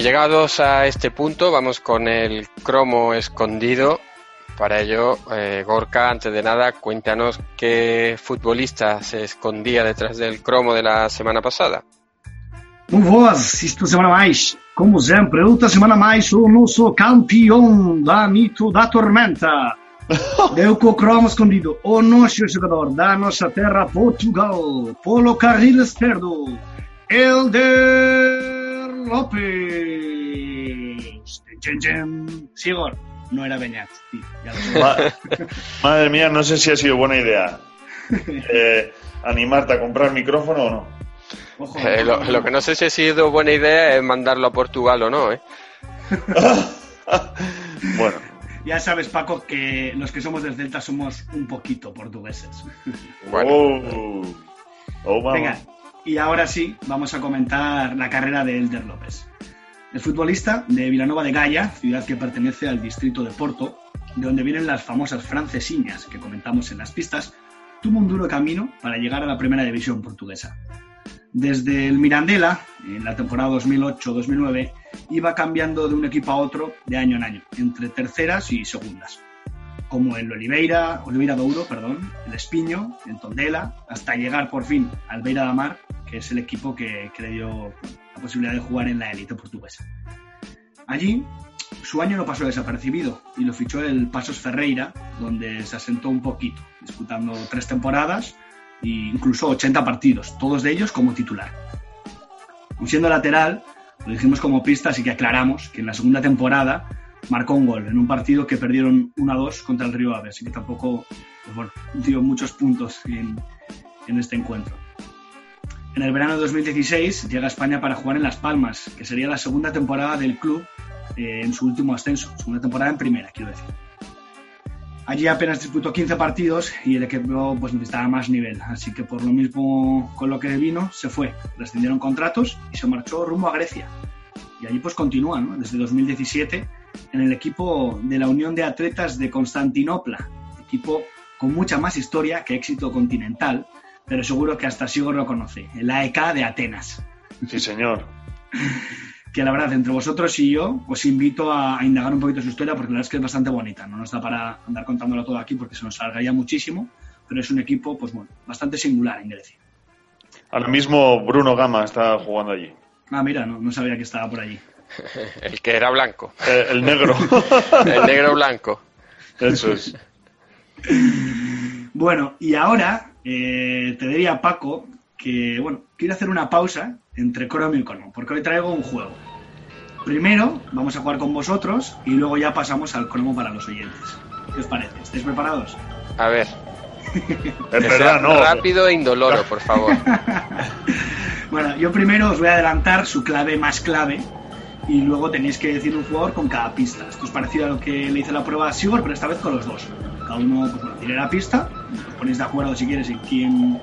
Y llegados a este punto, vamos con el cromo escondido. Para ello, eh, Gorka, antes de nada, cuéntanos qué futbolista se escondía detrás del cromo de la semana pasada. Muito boas, isto semana mais. Como sempre, outra semana mais, o nosso campeão da mito da tormenta. Eu com o cromo escondido, o nosso jogador da nossa terra, Portugal, polo carril esquerdo, Elder López. Sigor, no era Beñat, tío, ya lo sé. Ma- madre mía, no sé si ha sido buena idea eh, animarte a comprar micrófono o no. Ojo, Eh, lo, lo que no sé si ha sido buena idea es mandarlo a Portugal o no, ¿eh? Bueno, Ya sabes, Paco, que los que somos del Celta somos un poquito portugueses. Oh. Oh, mamá. Venga, y ahora sí, vamos a comentar la carrera de Elder López. El futbolista de Vilanova de Gaia, ciudad que pertenece al distrito de Porto, de donde vienen las famosas francesiñas que comentamos en las pistas, tuvo un duro camino para llegar a la primera división portuguesa. Desde el Mirandela, en la temporada 2008-2009, iba cambiando de un equipo a otro de año en año, entre terceras y segundas. Como el Oliveira, Oliveira Douro, perdón, el Espiño, el Tondela, hasta llegar por fin al Beira da Mar, que es el equipo que, que le dio la posibilidad de jugar en la élite portuguesa. Allí, su año no pasó desapercibido y lo fichó el Pasos Ferreira, donde se asentó un poquito, disputando tres temporadas e incluso 80 partidos, todos de ellos como titular. Aun siendo lateral, lo dijimos como pista, así que aclaramos que en la segunda temporada marcó un gol en un partido que perdieron 1-2 contra el Río Ave, así que tampoco pues bueno, dio muchos puntos en, en este encuentro. En el verano de 2016 llega a España para jugar en Las Palmas, que sería la segunda temporada del club eh, en su último ascenso, segunda temporada en primera, quiero decir. Allí apenas disputó 15 partidos y el equipo pues, necesitaba más nivel, así que por lo mismo con lo que vino se fue, rescindieron contratos y se marchó rumbo a Grecia. Y allí pues continúa, ¿no? desde 2017 en el equipo de la Unión de Atletas de Constantinopla, equipo con mucha más historia que éxito continental, pero seguro que hasta Sigor lo conoce, el AEK de Atenas. Sí, señor. que la verdad, entre vosotros y yo, os invito a, a, indagar un poquito su historia porque la verdad es que es bastante bonita. No nos da para andar contándolo todo aquí porque se nos salgaría muchísimo, pero es un equipo, pues bueno, bastante singular en Grecia. Ahora mismo Bruno Gama está jugando allí. Ah, mira, no, no sabía que estaba por allí. El que era blanco. Eh, el negro. el negro blanco. Eso es. Bueno, y ahora eh, te diría, Paco, que, bueno, quiero hacer una pausa entre cromo y cromo, porque hoy traigo un juego. Primero vamos a jugar con vosotros y luego ya pasamos al cromo para los oyentes. ¿Qué os parece? ¿Estáis preparados? A ver. Es verdad, no. Rápido e indoloro, por favor. Bueno, yo primero os voy a adelantar su clave más clave y luego tenéis que decir un jugador con cada pista. Esto es parecido a lo que le hice la prueba a Sigurd, pero esta vez con los dos. Cada uno pues, bueno, tiene la pista, os ponéis de acuerdo si quieres en quién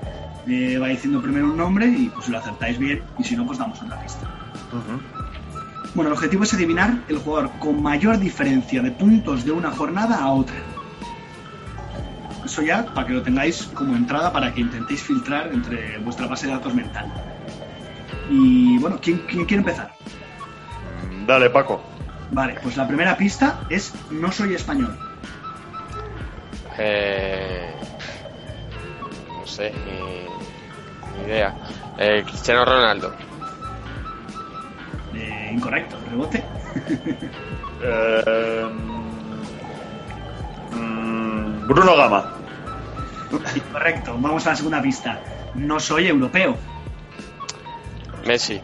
eh, va diciendo primero un nombre y pues si lo acertáis bien y si no, pues damos otra pista. Uh -huh. Bueno, el objetivo es adivinar el jugador con mayor diferencia de puntos de una jornada a otra. Eso ya para que lo tengáis como entrada para que intentéis filtrar entre vuestra base de datos mental. Y bueno, ¿quién, quién quiere empezar? Dale, Paco. Vale, pues la primera pista es no soy español. Eh, no sé, ni, ni idea. Eh, Cristiano Ronaldo. Eh, incorrecto, rebote. Eh, mm, Bruno Gama. Incorrecto, vamos a la segunda pista. No soy europeo. Messi.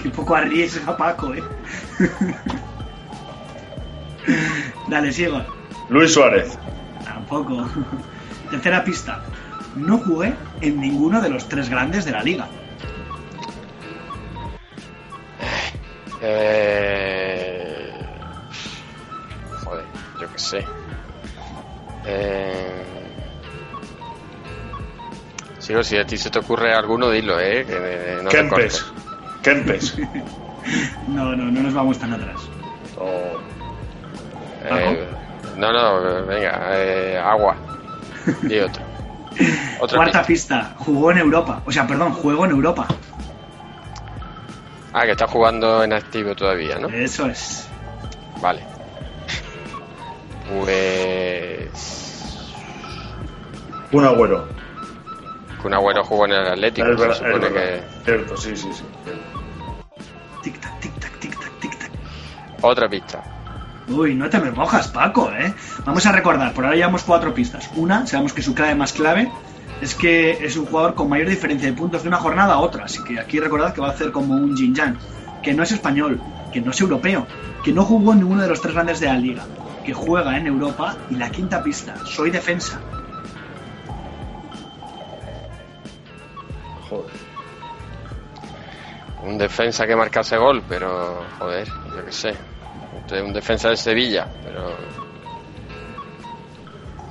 Qué poco arriesga Paco, eh. Dale, sigo. Luis Suárez. Tampoco. Tercera pista. No jugué en ninguno de los tres grandes de la liga. Eh... Joder, yo qué sé. Eh... Sigo, si a ti se te ocurre alguno, dilo, ¿eh? Que no Kempes. Kempes. no, no, no nos vamos tan atrás. Oh. Eh, no, no, venga, eh, agua. Y otro. Otra Cuarta pista. pista. Jugó en Europa. O sea, perdón, juego en Europa. Ah, que está jugando en activo todavía, ¿no? Eso es. Vale. Pues. Un agüero. Un agüero jugó en el Atlético. Es verdad, se supone es verdad. que. Cierto, sí, sí, sí. Tic tac, tic tac, tic tac, tic tac. Otra pista. Uy, no te me mojas, Paco, ¿eh? Vamos a recordar, por ahora llevamos cuatro pistas. Una, sabemos que su clave más clave es que es un jugador con mayor diferencia de puntos de una jornada a otra. Así que aquí recordad que va a hacer como un Jin Yang. Que no es español, que no es europeo, que no jugó en ninguno de los tres grandes de la liga, que juega en Europa. Y la quinta pista, soy defensa. Joder. Un defensa que marcase gol, pero. Joder, yo qué sé. Un defensa de Sevilla, pero.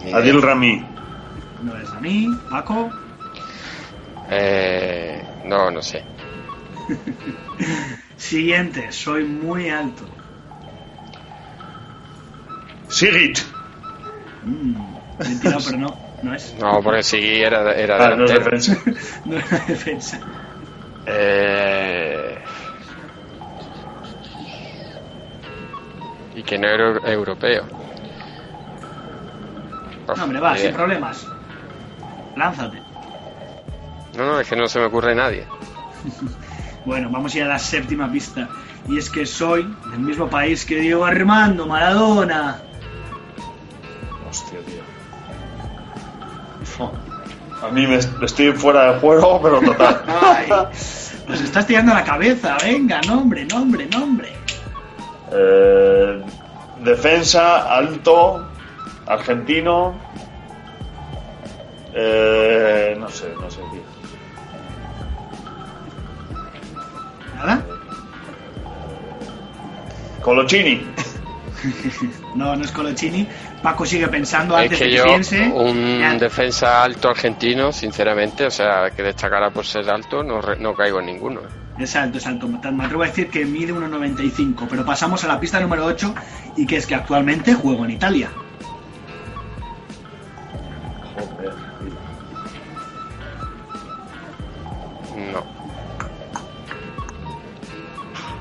Idea. Adil Rami. No es a mí, Paco. Eh, no, no sé. Siguiente, soy muy alto. Sigit. Mm, mentira, pero no, no es. No, porque sí era, era Ah, no defensa. No es la defensa. Eh, y que no era eu- europeo. No, hombre, va, sin problemas. Lánzate. No, no, es que no se me ocurre nadie. Bueno, vamos a ir a la séptima pista. Y es que soy del mismo país que Diego Armando Maradona. Hostia, tío. A mí me estoy fuera de juego, pero total. Ay, nos estás tirando la cabeza. Venga, nombre, nombre, nombre. Eh, defensa, alto, argentino. Eh, no sé, no sé, tío. ¿Nada? Colochini. No, no es Colochini. Paco sigue pensando Es antes que de que yo, piense. un Ya- defensa alto argentino, sinceramente, o sea, que destacara por ser alto, no, caigo en ninguno. Es alto, es alto. Me atrevo a decir que mide 1,95. Pero pasamos a la pista número 8 y que es que actualmente juego en Italia. Joder, No.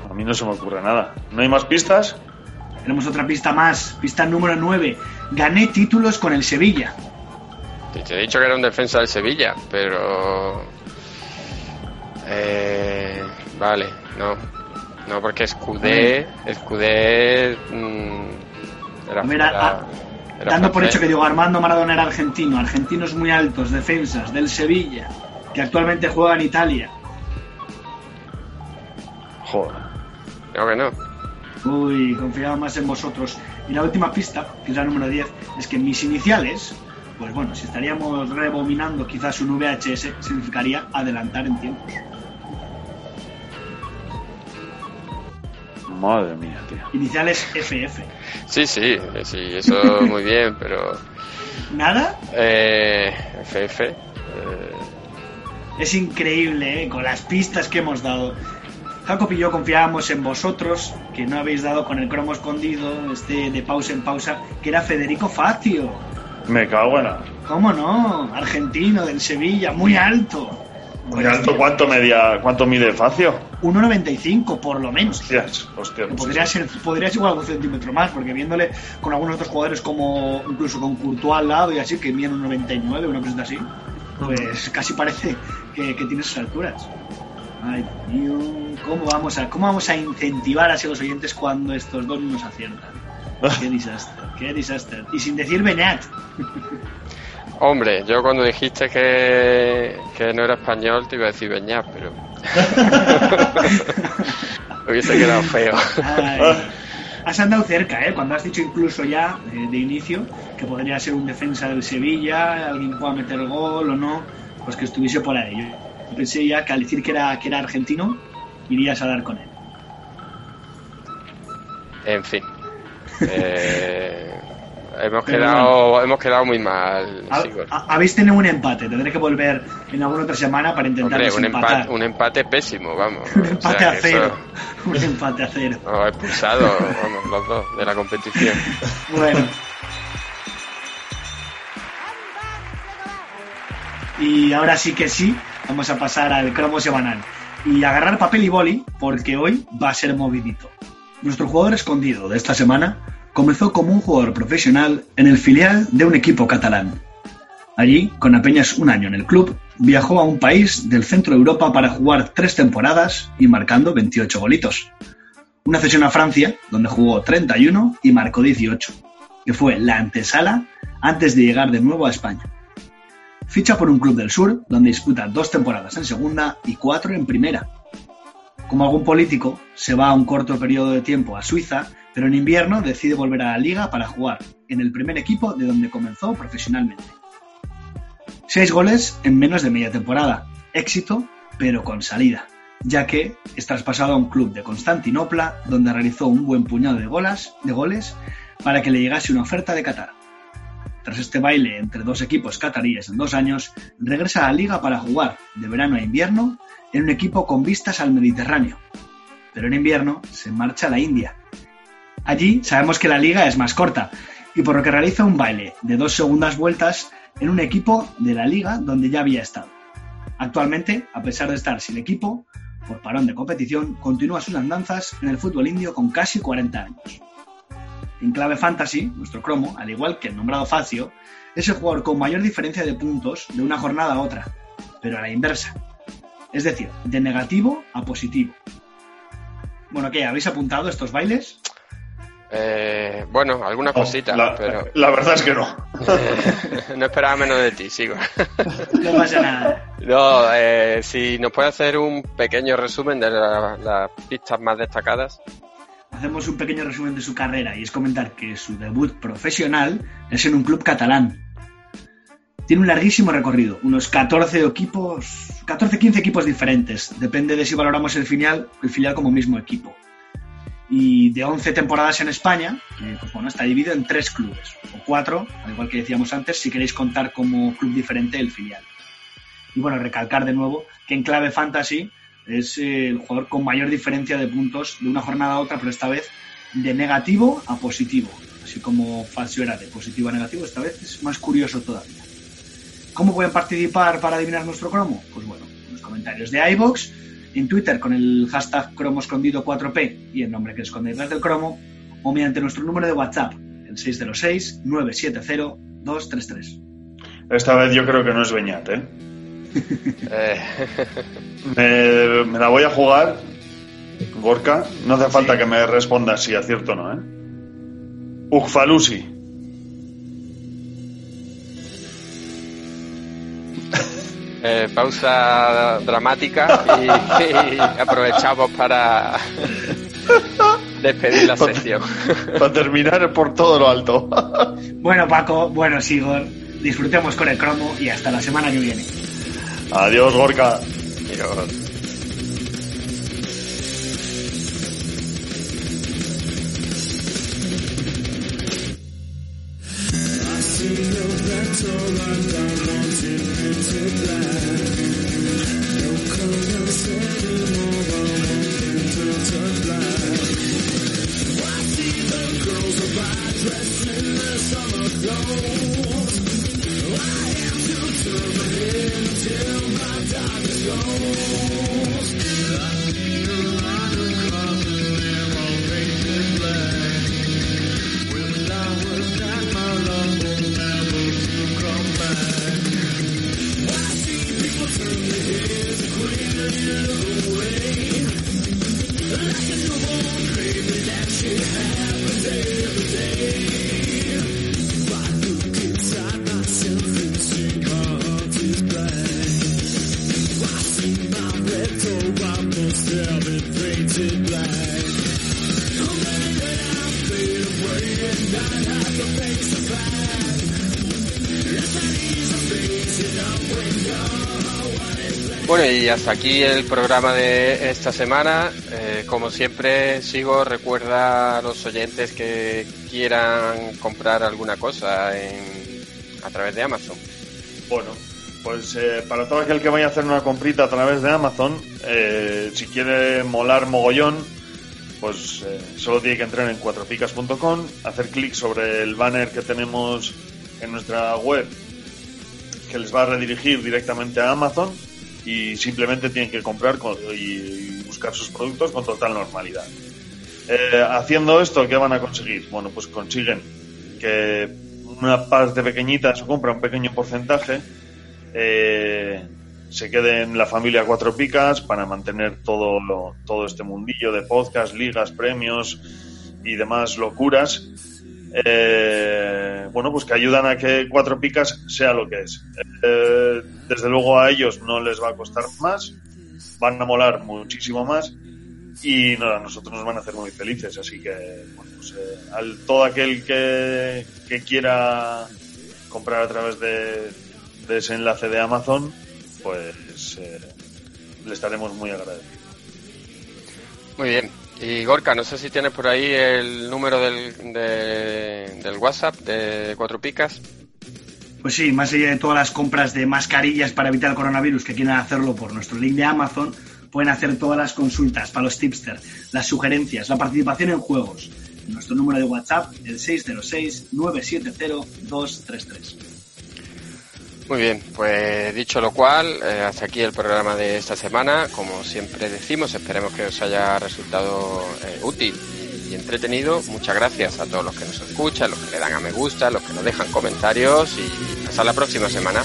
A mí no se me ocurre nada. ¿No hay más pistas? Tenemos otra pista más. Pista número 9. Gané títulos con el Sevilla. Te te he dicho que era un defensa del Sevilla, pero... Eh, vale, no. No, porque Escudé... Escudé... mm, era, A ver, a- era- a- era Dando por hecho que Diego Armando Maradona era argentino. Argentinos muy altos, defensas del Sevilla. Que actualmente juega en Italia. Joder. Creo que no. Uy, confiaba más en vosotros. Y la última pista, que es la número 10, es que mis iniciales, pues bueno, si estaríamos rebominando quizás un VHS, significaría adelantar en tiempo. Madre mía, tío. Iniciales FF. Sí, sí, sí, eso muy bien, pero... ¿Nada? Eh, FF... eh, Es increíble, ¿eh? Con las pistas que hemos dado. Jacob y yo confiábamos en vosotros, que no habéis dado con el cromo escondido, este de pausa en pausa, que era Federico Fazio. Me cago en la... ¿Cómo no? Argentino, del Sevilla, muy alto. Muy alto, ¿cuánto, media, ¿cuánto mide Facio? 1,95 por lo menos. Hostias, hostias. Podría ser, podría ser igual un centímetro más, porque viéndole con algunos otros jugadores como incluso con Courtois al lado y así, que miden un 99, una cosa así, pues casi parece que, que tiene esas alturas. Ay, Dios, ¿cómo vamos a, cómo vamos a incentivar así a los oyentes cuando estos dos nos aciertan? Qué desastre, qué desastre. Y sin decir Beñat. Hombre, yo cuando dijiste que, que no era español te iba a decir Beñat, pero... Hubiese quedado feo. Ay, has andado cerca, ¿eh? Cuando has dicho incluso ya eh, de inicio que podría ser un defensa del Sevilla, alguien pueda meter gol o no, pues que estuviese por ahí. Yo pensé ya que al decir que era, que era argentino, irías a dar con él. En fin. Eh, hemos, Pero quedado, hemos quedado muy mal, Ha- Sigor. ha- habéis tenido un empate, tendré que volver en alguna otra semana para intentar Hombre, un empate, un empate pésimo, vamos. Un O sea, empate a que cero. eso- Un empate a cero. ha expulsado, vamos, los dos de la competición. Bueno. Y ahora sí que sí, vamos a pasar al cromo semanal. Y agarrar papel y boli, porque hoy va a ser movidito. Nuestro jugador escondido de esta semana comenzó como un jugador profesional en el filial de un equipo catalán. Allí, con apenas un año en el club, viajó a un país del centro de Europa para jugar tres temporadas y marcando 28 golitos. Una cesión a Francia, donde jugó 31 y marcó 18, que fue la antesala antes de llegar de nuevo a España. Ficha por un club del sur, donde disputa dos temporadas en segunda y cuatro en primera. Como algún político, se va a un corto periodo de tiempo a Suiza, pero en invierno decide volver a la liga para jugar en el primer equipo de donde comenzó profesionalmente. Seis goles en menos de media temporada. Éxito, pero con salida, ya que es traspasado a un club de Constantinopla, donde realizó un buen puñado de, golas, de goles para que le llegase una oferta de Qatar. Tras este baile entre dos equipos cataríes en dos años, regresa a la liga para jugar, de verano a invierno, en un equipo con vistas al Mediterráneo. Pero en invierno se marcha a la India. Allí sabemos que la liga es más corta, y por lo que realiza un baile de dos segundas vueltas en un equipo de la liga donde ya había estado. Actualmente, a pesar de estar sin equipo, por parón de competición, continúa sus andanzas en el fútbol indio con casi 40 años. En clave fantasy, nuestro cromo, al igual que el nombrado Facio, es el jugador con mayor diferencia de puntos de una jornada a otra, pero a la inversa. Es decir, de negativo a positivo. Bueno, ¿qué? ¿Habéis apuntado estos bailes? Eh, bueno, alguna No, cosita, la, pero la verdad es que no. no esperaba menos de ti, sigo. No pasa nada. No, eh, si nos puede hacer un pequeño resumen de la- las pistas más destacadas. Hacemos un pequeño resumen de su carrera y es comentar que su debut profesional es en un club catalán. Tiene un larguísimo recorrido, unos 14 equipos, 14-15 equipos diferentes, depende de si valoramos el filial, el filial como mismo equipo. Y de 11 temporadas en España, bueno, está dividido en tres clubes, o cuatro, al igual que decíamos antes, si queréis contar como club diferente el filial. Y bueno, recalcar de nuevo que en clave fantasy es el jugador con mayor diferencia de puntos de una jornada a otra, pero esta vez de negativo a positivo. Así como Facio era de positivo a negativo, esta vez es más curioso todavía. ¿Cómo pueden participar para adivinar nuestro cromo? Pues bueno, en los comentarios de iBox, en Twitter con el hashtag cromo escondido 4P y el nombre que escondéis detrás del cromo, o mediante nuestro número de WhatsApp, el 606-970-233. Esta vez yo creo que no es Beñat, ¿eh? Eh, Me, me la voy a jugar, Gorka. No hace falta que me respondas si acierto o no, ¿eh? Ugfalusi. eh, pausa dramática y, y aprovechamos para despedir la sección. Para terminar por todo lo alto. Bueno, Paco, bueno, Sigor, disfrutemos con el cromo y hasta la semana que viene. Adiós, Gorka. Bueno, y hasta aquí el programa de esta semana. Eh, como siempre, sigo, recuerda a los oyentes que quieran comprar alguna cosa a través de Amazon. Bueno, pues eh, para todo aquel que vaya a hacer una comprita a través de Amazon, eh, si quiere molar mogollón, pues eh, solo tiene que entrar en cuatropicas.com, hacer clic sobre el banner que tenemos en nuestra web, que les va a redirigir directamente a Amazon y simplemente tienen que comprar y buscar sus productos con total normalidad. Eh, haciendo esto, ¿qué van a conseguir? Bueno, pues consiguen que una parte pequeñita de su compra, un pequeño porcentaje, eh, se quede en la familia Cuatro Picas para mantener todo, lo- todo este mundillo de podcast, ligas, premios y demás locuras. Eh, bueno, pues que ayudan a que Cuatro Picas sea lo que es. Eh, desde luego a ellos no les va a costar más, van a molar muchísimo más y no, a nosotros nos van a hacer muy felices. Así que, bueno, pues, eh, al todo aquel que, que quiera comprar a través de, de ese enlace de Amazon, pues eh, le estaremos muy agradecidos. Muy bien. Y Gorka, no sé si tienes por ahí el número del, de- del WhatsApp de Cuatro Picas. Pues sí, más allá de todas las compras de mascarillas para evitar el coronavirus que quieran hacerlo por nuestro link de Amazon, pueden hacer todas las consultas para los tipsters, las sugerencias, la participación en juegos. Nuestro número de WhatsApp, el 606-970-233. Muy bien, pues dicho lo cual, eh, hasta aquí el programa de esta semana. Como siempre decimos, esperemos que os haya resultado eh, útil y entretenido. Muchas gracias a todos los que nos escuchan, los que le dan a me gusta, los que nos dejan comentarios y hasta la próxima semana.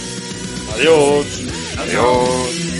Adiós. Adiós.